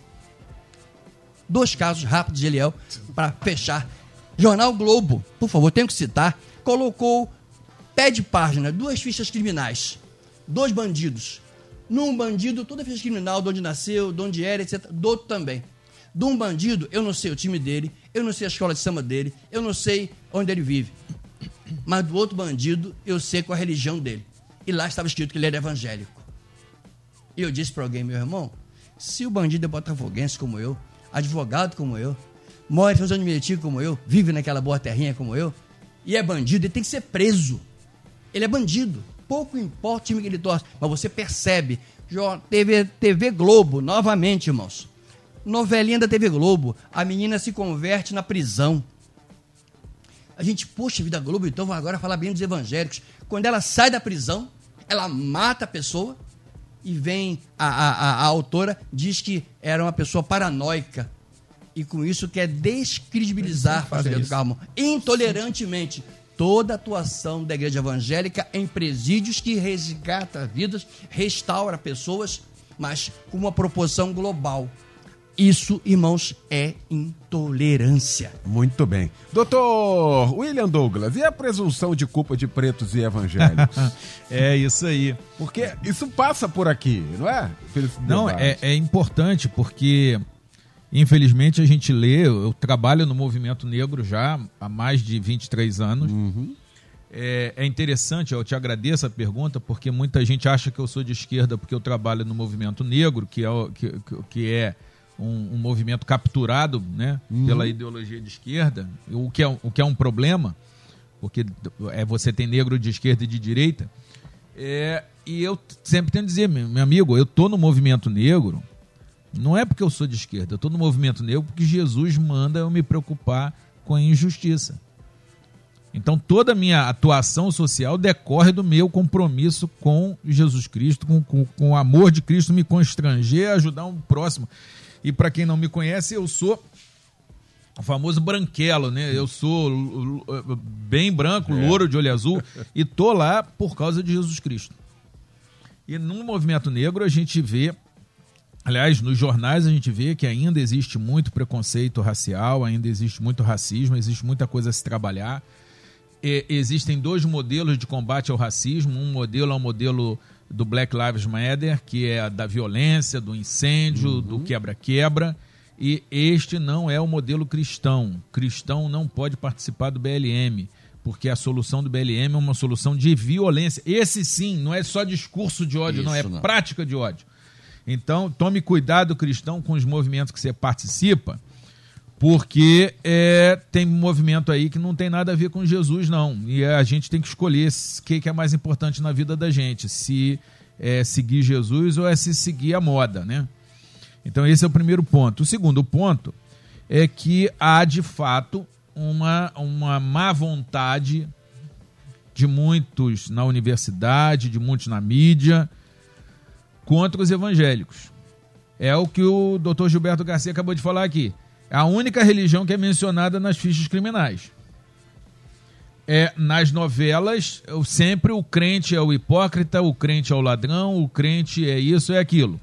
Dois casos rápidos de Eliel para fechar. Jornal Globo, por favor, tenho que citar, colocou pé de página, duas fichas criminais, dois bandidos. Num bandido, toda ficha criminal, de onde nasceu, de onde era, etc. Do outro também. De um bandido, eu não sei o time dele, eu não sei a escola de samba dele, eu não sei onde ele vive. Mas do outro bandido, eu sei qual a religião dele. E lá estava escrito que ele era evangélico. E eu disse para alguém, meu irmão, se o bandido é botafoguense como eu, advogado como eu, mora em São de como eu, vive naquela boa terrinha como eu, e é bandido, ele tem que ser preso. Ele é bandido. Pouco importa o time que ele torce, mas você percebe. TV, TV Globo, novamente, irmãos. Novelinha da TV Globo. A menina se converte na prisão. A gente, poxa, vida Globo, então vou agora falar bem dos evangélicos. Quando ela sai da prisão, ela mata a pessoa e vem a, a, a, a autora, diz que era uma pessoa paranoica. E com isso quer descredibilizar o do Carmo intolerantemente toda a atuação da igreja evangélica em presídios que resgata vidas, restaura pessoas, mas com uma proporção global. Isso, irmãos, é intolerância. Muito bem. Doutor William Douglas, e a presunção de culpa de pretos e evangélicos? [laughs] é isso aí. Porque isso passa por aqui, não é? Não, é, é importante porque Infelizmente a gente lê, eu trabalho no movimento negro já há mais de 23 anos. Uhum. É, é, interessante, eu te agradeço a pergunta, porque muita gente acha que eu sou de esquerda porque eu trabalho no movimento negro, que é, que, que é um, um movimento capturado né, uhum. pela ideologia de esquerda, o que, é, o que é um problema, porque é você tem negro de esquerda e de direita. É, e eu sempre tenho que dizer, meu amigo, eu tô no movimento negro não é porque eu sou de esquerda, eu estou no movimento negro porque Jesus manda eu me preocupar com a injustiça. Então toda a minha atuação social decorre do meu compromisso com Jesus Cristo, com, com, com o amor de Cristo, me constranger, ajudar um próximo. E para quem não me conhece, eu sou o famoso branquelo, né? Eu sou bem branco, é. louro de olho [laughs] azul e tô lá por causa de Jesus Cristo. E no movimento negro a gente vê Aliás, nos jornais a gente vê que ainda existe muito preconceito racial, ainda existe muito racismo, existe muita coisa a se trabalhar. E, existem dois modelos de combate ao racismo. Um modelo é o modelo do Black Lives Matter, que é da violência, do incêndio, uhum. do quebra-quebra. E este não é o modelo cristão. Cristão não pode participar do BLM, porque a solução do BLM é uma solução de violência. Esse sim, não é só discurso de ódio, Isso, não, é não. prática de ódio. Então, tome cuidado, cristão, com os movimentos que você participa, porque é, tem movimento aí que não tem nada a ver com Jesus, não. E a gente tem que escolher o que, que é mais importante na vida da gente: se é seguir Jesus ou é se seguir a moda, né? Então, esse é o primeiro ponto. O segundo ponto é que há, de fato, uma, uma má vontade de muitos na universidade, de muitos na mídia contra os evangélicos. É o que o doutor Gilberto Garcia acabou de falar aqui. É a única religião que é mencionada nas fichas criminais. é, nas novelas, sempre o crente é o hipócrita, o crente é o ladrão, o crente é isso, é aquilo.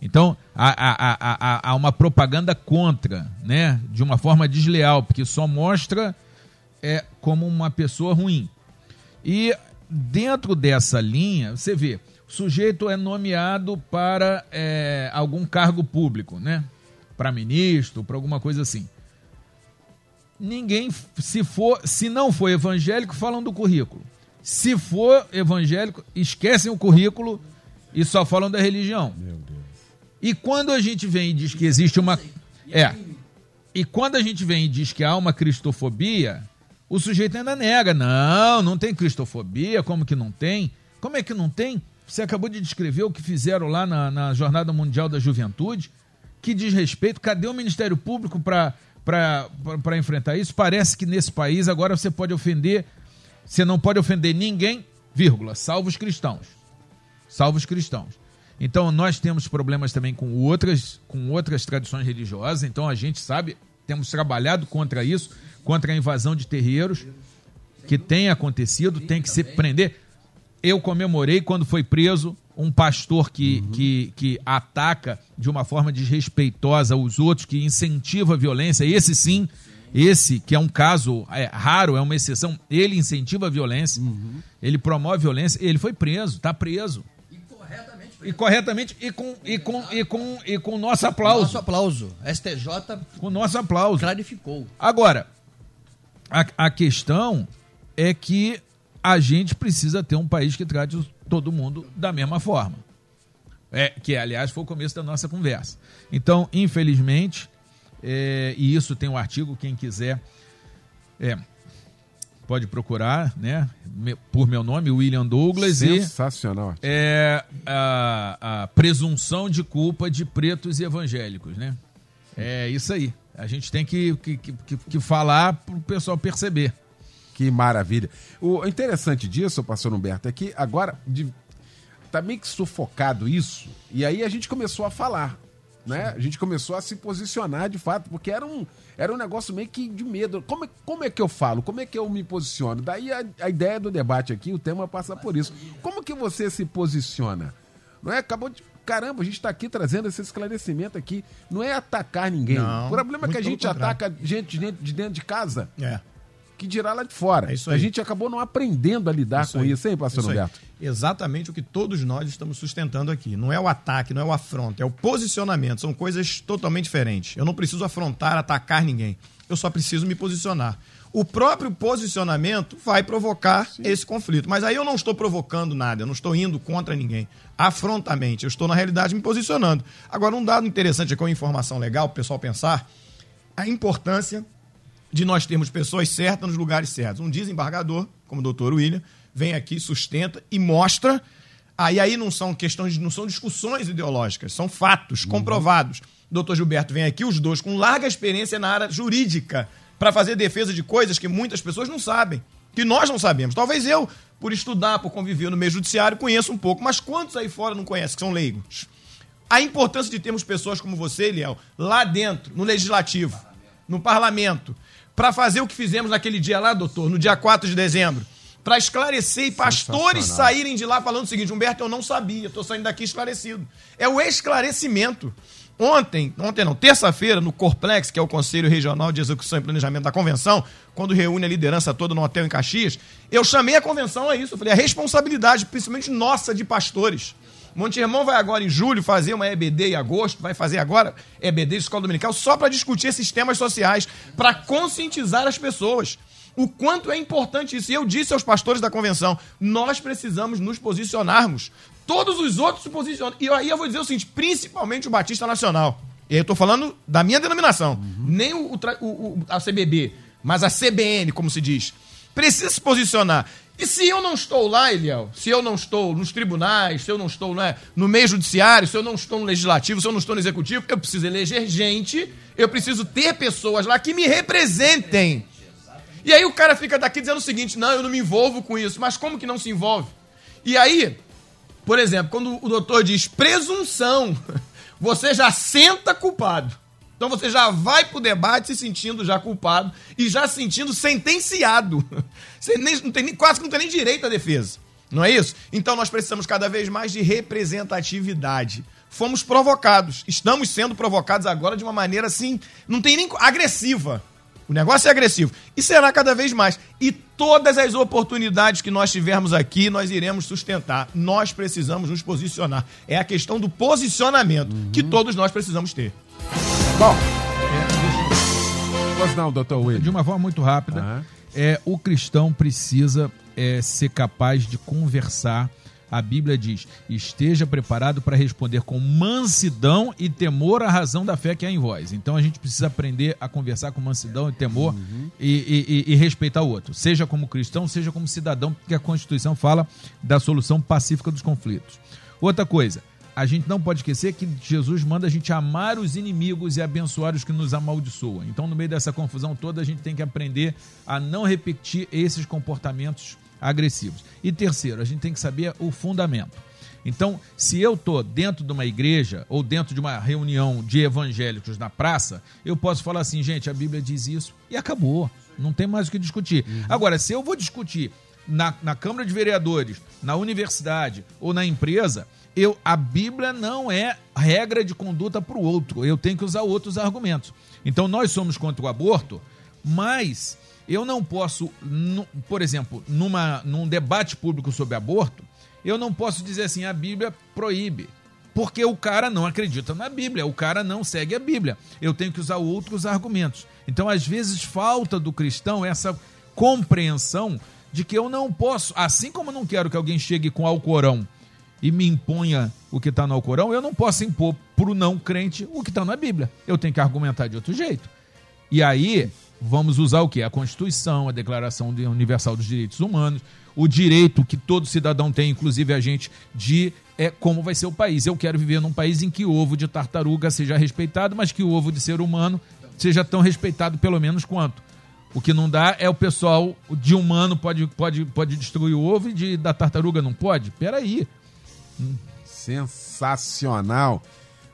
Então, há, há, há, há uma propaganda contra, né? De uma forma desleal, porque só mostra é, como uma pessoa ruim. E dentro dessa linha, você vê, sujeito é nomeado para é, algum cargo público, né? Para ministro, para alguma coisa assim. Ninguém, se for, se não for evangélico, falam do currículo. Se for evangélico, esquecem o currículo e só falam da religião. Meu Deus. E quando a gente vem e diz que existe uma. É. E quando a gente vem e diz que há uma cristofobia, o sujeito ainda nega. Não, não tem cristofobia, como que não tem? Como é que não tem? Você acabou de descrever o que fizeram lá na, na Jornada Mundial da Juventude. Que diz respeito. Cadê o Ministério Público para enfrentar isso? Parece que nesse país agora você pode ofender. Você não pode ofender ninguém, vírgula, salvo os cristãos. Salvo os cristãos. Então nós temos problemas também com outras, com outras tradições religiosas. Então a gente sabe, temos trabalhado contra isso, contra a invasão de terreiros que tem acontecido, tem que se prender. Eu comemorei quando foi preso um pastor que, uhum. que, que ataca de uma forma desrespeitosa os outros, que incentiva a violência. Esse sim, esse que é um caso é, raro, é uma exceção, ele incentiva a violência, uhum. ele promove a violência, ele foi preso, está preso e corretamente e com e com e com e com nosso aplauso. Nosso aplauso. STJ com nosso aplauso. Clarificou. Agora, a, a questão é que a gente precisa ter um país que trate todo mundo da mesma forma. É, que, aliás, foi o começo da nossa conversa. Então, infelizmente, é, e isso tem um artigo, quem quiser é, pode procurar, né? Por meu nome, William Douglas. Sensacional. E, é a, a presunção de culpa de pretos e evangélicos, né? É isso aí. A gente tem que, que, que, que falar para o pessoal perceber. Que maravilha. O interessante disso, pastor Humberto, é que agora de, tá meio que sufocado isso, e aí a gente começou a falar né? A gente começou a se posicionar de fato, porque era um, era um negócio meio que de medo. Como é, como é que eu falo? Como é que eu me posiciono? Daí a, a ideia do debate aqui, o tema passa por isso. Como que você se posiciona? Não é? Acabou de. Caramba, a gente está aqui trazendo esse esclarecimento aqui. Não é atacar ninguém. Não, o problema é que a gente ataca gente de dentro de casa. É que dirá lá de fora. É a gente acabou não aprendendo a lidar isso com aí. isso, hein, pastor Roberto? Exatamente o que todos nós estamos sustentando aqui. Não é o ataque, não é o afronto, é o posicionamento. São coisas totalmente diferentes. Eu não preciso afrontar, atacar ninguém. Eu só preciso me posicionar. O próprio posicionamento vai provocar Sim. esse conflito. Mas aí eu não estou provocando nada, eu não estou indo contra ninguém. Afrontamente, eu estou, na realidade, me posicionando. Agora, um dado interessante aqui, uma informação legal para o pessoal pensar, a importância de nós termos pessoas certas nos lugares certos. Um desembargador, como o doutor William, vem aqui, sustenta e mostra. Aí aí não são questões, não são discussões ideológicas, são fatos uhum. comprovados. Doutor Gilberto vem aqui, os dois, com larga experiência na área jurídica, para fazer defesa de coisas que muitas pessoas não sabem, que nós não sabemos. Talvez eu, por estudar, por conviver no meio judiciário, conheça um pouco, mas quantos aí fora não conhecem, que são leigos? A importância de termos pessoas como você, Eliel, lá dentro, no legislativo, no parlamento, para fazer o que fizemos naquele dia lá, doutor, no dia 4 de dezembro. Para esclarecer e pastores saírem de lá falando o seguinte: Humberto, eu não sabia, estou saindo daqui esclarecido. É o esclarecimento. Ontem, ontem não, terça-feira, no Corplex, que é o Conselho Regional de Execução e Planejamento da Convenção, quando reúne a liderança toda no hotel em Caxias, eu chamei a convenção a isso. Eu falei, a responsabilidade, principalmente nossa, de pastores. Monte Irmão vai agora em julho fazer uma EBD em agosto, vai fazer agora EBD de Escola Dominical só para discutir esses temas sociais, para conscientizar as pessoas. O quanto é importante isso. E eu disse aos pastores da convenção: nós precisamos nos posicionarmos. Todos os outros se posicionam. E aí eu vou dizer o seguinte: principalmente o Batista Nacional. E aí eu estou falando da minha denominação. Uhum. Nem o, o, o, a CBB, mas a CBN, como se diz. Precisa se posicionar. E se eu não estou lá, Eliel, se eu não estou nos tribunais, se eu não estou né, no meio judiciário, se eu não estou no legislativo, se eu não estou no executivo, eu preciso eleger gente, eu preciso ter pessoas lá que me representem. E aí o cara fica daqui dizendo o seguinte: não, eu não me envolvo com isso. Mas como que não se envolve? E aí, por exemplo, quando o doutor diz presunção, [laughs] você já senta culpado. Então você já vai pro debate se sentindo já culpado e já se sentindo sentenciado. [laughs] Você nem, não tem, quase que não tem nem direito à defesa. Não é isso? Então nós precisamos cada vez mais de representatividade. Fomos provocados, estamos sendo provocados agora de uma maneira assim, não tem nem agressiva. O negócio é agressivo. E será cada vez mais. E todas as oportunidades que nós tivermos aqui, nós iremos sustentar. Nós precisamos nos posicionar. É a questão do posicionamento uhum. que todos nós precisamos ter. Bom, é, não, doutor Will. De uma forma muito rápida, uhum. é, o cristão precisa é, ser capaz de conversar a Bíblia diz: esteja preparado para responder com mansidão e temor à razão da fé que há em vós. Então a gente precisa aprender a conversar com mansidão e temor uhum. e, e, e, respeitar o outro, seja como cristão, seja como cidadão, porque a Constituição fala da solução pacífica dos conflitos. Outra coisa, a gente não pode esquecer que Jesus manda a gente amar os inimigos e abençoar os que nos amaldiçoam. Então, no meio dessa confusão toda, a gente tem que aprender a não repetir esses comportamentos agressivos. E terceiro, a gente tem que saber o fundamento. Então, se eu estou dentro de uma igreja ou dentro de uma reunião de evangélicos na praça, eu posso falar assim, gente, a Bíblia diz isso e acabou. Não tem mais o que discutir. Uhum. Agora, se eu vou discutir na, na Câmara de Vereadores, na universidade ou na empresa, eu, a Bíblia não é regra de conduta para o outro. Eu tenho que usar outros argumentos. Então, nós somos contra o aborto, mas eu não posso, por exemplo, numa, num debate público sobre aborto, eu não posso dizer assim, a Bíblia proíbe. Porque o cara não acredita na Bíblia, o cara não segue a Bíblia. Eu tenho que usar outros argumentos. Então, às vezes, falta do cristão essa compreensão de que eu não posso, assim como eu não quero que alguém chegue com Alcorão e me imponha o que está no Alcorão, eu não posso impor para o não crente o que está na Bíblia. Eu tenho que argumentar de outro jeito. E aí, vamos usar o que? A Constituição, a Declaração Universal dos Direitos Humanos, o direito que todo cidadão tem, inclusive a gente, de é, como vai ser o país. Eu quero viver num país em que o ovo de tartaruga seja respeitado, mas que o ovo de ser humano seja tão respeitado pelo menos quanto. O que não dá é o pessoal de humano pode, pode, pode destruir o ovo e de, da tartaruga não pode? Peraí. Sensacional.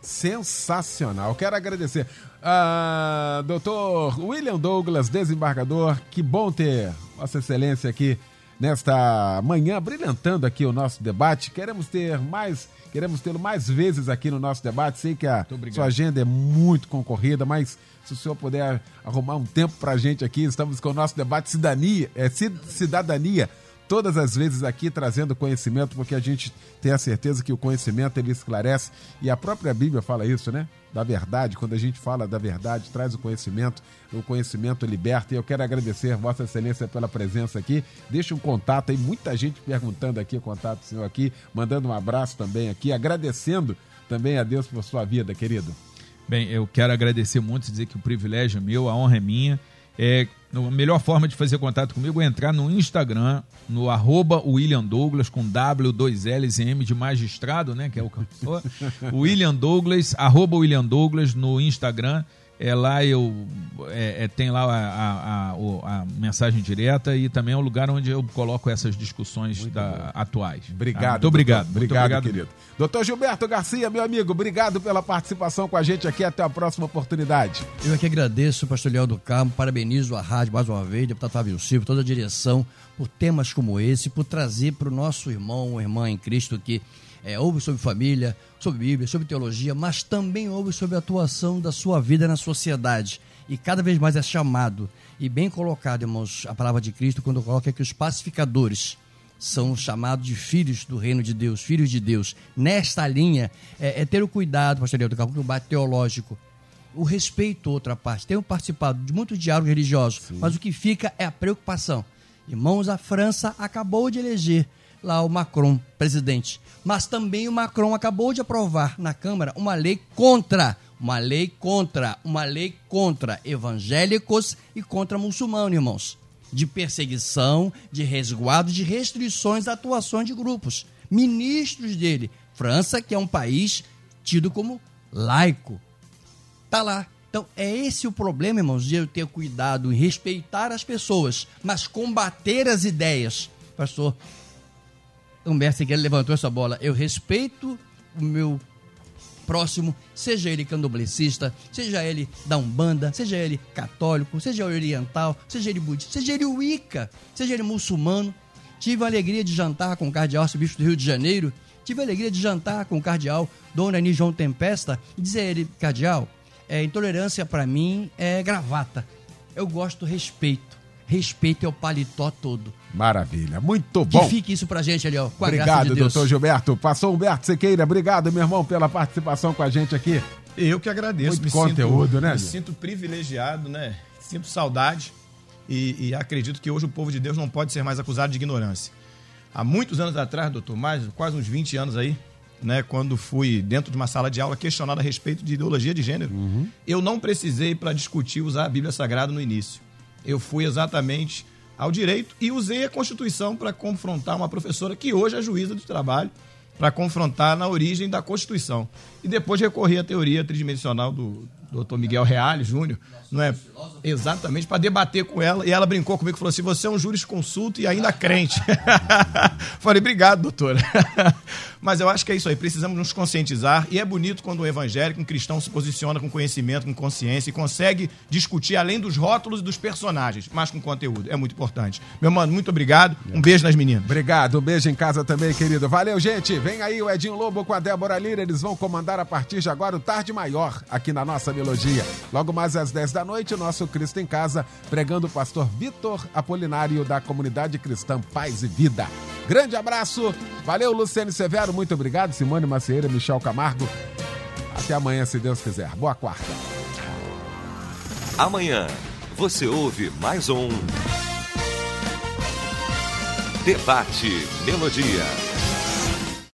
Sensacional. Quero agradecer. Ah, doutor William Douglas, desembargador, que bom ter Vossa Excelência aqui nesta manhã, brilhantando aqui o nosso debate. Queremos ter mais, queremos tê-lo mais vezes aqui no nosso debate. Sei que a sua agenda é muito concorrida, mas se o senhor puder arrumar um tempo para a gente aqui, estamos com o nosso debate cidadania, é, cidadania todas as vezes aqui trazendo conhecimento, porque a gente tem a certeza que o conhecimento ele esclarece e a própria Bíblia fala isso, né? Da verdade, quando a gente fala da verdade, traz o conhecimento, o conhecimento liberta. E eu quero agradecer Vossa Excelência pela presença aqui. Deixa um contato aí, muita gente perguntando aqui contato senhor aqui, mandando um abraço também aqui, agradecendo também a Deus por sua vida, querido. Bem, eu quero agradecer muito, dizer que o privilégio é meu, a honra é minha. É, a melhor forma de fazer contato comigo é entrar no Instagram, no arroba William Douglas, com W, 2 L's e M de magistrado, né? Que é o [laughs] William Douglas, arroba William Douglas no Instagram é lá eu é, é, tem lá a, a, a, mensagem direta e também é o lugar onde eu coloco essas discussões da, atuais. Obrigado. Ah, muito obrigado. Doutor, muito obrigado, querido. Doutor Gilberto Garcia, meu amigo, obrigado pela participação com a gente aqui. Até a próxima oportunidade. Eu aqui agradeço, pastor Leal do Carmo, parabenizo a rádio mais uma vez, deputado Fábio Silva, toda a direção, por temas como esse, por trazer para o nosso irmão irmã em Cristo que é, ouve sobre família, sobre Bíblia, sobre teologia, mas também ouve sobre a atuação da sua vida na sociedade. E cada vez mais é chamado, e bem colocado, irmãos, a palavra de Cristo, quando coloca que os pacificadores são chamados de filhos do reino de Deus, filhos de Deus. Nesta linha, é, é ter o cuidado, pastor Leandro, com o debate teológico. O respeito, outra parte. Tenho participado de muitos diálogos religiosos, Sim. mas o que fica é a preocupação. Irmãos, a França acabou de eleger lá o Macron, presidente. Mas também o Macron acabou de aprovar na Câmara uma lei contra, uma lei contra, uma lei contra evangélicos e contra muçulmanos, irmãos. De perseguição, de resguardo, de restrições da atuação de grupos. Ministros dele. França, que é um país tido como laico. Tá lá. Então, é esse o problema, irmãos, de eu ter cuidado em respeitar as pessoas, mas combater as ideias. Pastor, Humberto Segueira levantou essa bola. Eu respeito o meu próximo, seja ele candomblessista, seja ele da Umbanda, seja ele católico, seja ele oriental, seja ele budista, seja ele Wicca, seja ele muçulmano. Tive a alegria de jantar com o cardeal arcebispo do Rio de Janeiro, tive a alegria de jantar com o cardeal Dom Ani João Tempesta e dizer a ele, cardeal, é, intolerância para mim é gravata. Eu gosto respeito. Respeito é o paletó todo. Maravilha, muito bom. Que fique isso pra gente ali, ó. Com a obrigado, graça de Deus. doutor Gilberto. Passou Humberto Sequeira. Obrigado, meu irmão, pela participação com a gente aqui. Eu que agradeço. Muito me conteúdo, sinto, né? Me sinto privilegiado, né? Sinto saudade e, e acredito que hoje o povo de Deus não pode ser mais acusado de ignorância. Há muitos anos atrás, doutor, mais quase uns 20 anos aí, né, quando fui dentro de uma sala de aula questionado a respeito de ideologia de gênero, eu não precisei para discutir usar a Bíblia Sagrada no início. Eu fui exatamente ao direito e usei a Constituição para confrontar uma professora que hoje é juíza do trabalho, para confrontar na origem da Constituição. E depois recorri à teoria tridimensional do Dr. Miguel Reale Júnior, não é? Exatamente, para debater com ela. E ela brincou comigo e falou assim: você é um jurisconsulto e ainda crente. [laughs] Falei, obrigado, doutora. [laughs] Mas eu acho que é isso aí, precisamos nos conscientizar. E é bonito quando um evangélico, um cristão, se posiciona com conhecimento, com consciência e consegue discutir além dos rótulos e dos personagens, mas com conteúdo. É muito importante. Meu mano, muito obrigado. Um beijo nas meninas. Obrigado, um beijo em casa também, querido. Valeu, gente. Vem aí o Edinho Lobo com a Débora Lira. Eles vão comandar a partir de agora o Tarde Maior aqui na nossa melodia. Logo mais às 10 da noite, o nosso Cristo em Casa, pregando o pastor Vitor Apolinário da comunidade cristã Paz e Vida. Grande abraço. Valeu, Luciane Severo. Muito obrigado. Simone Macieira, Michel Camargo. Até amanhã, se Deus quiser. Boa quarta. Amanhã você ouve mais um Debate Melodia.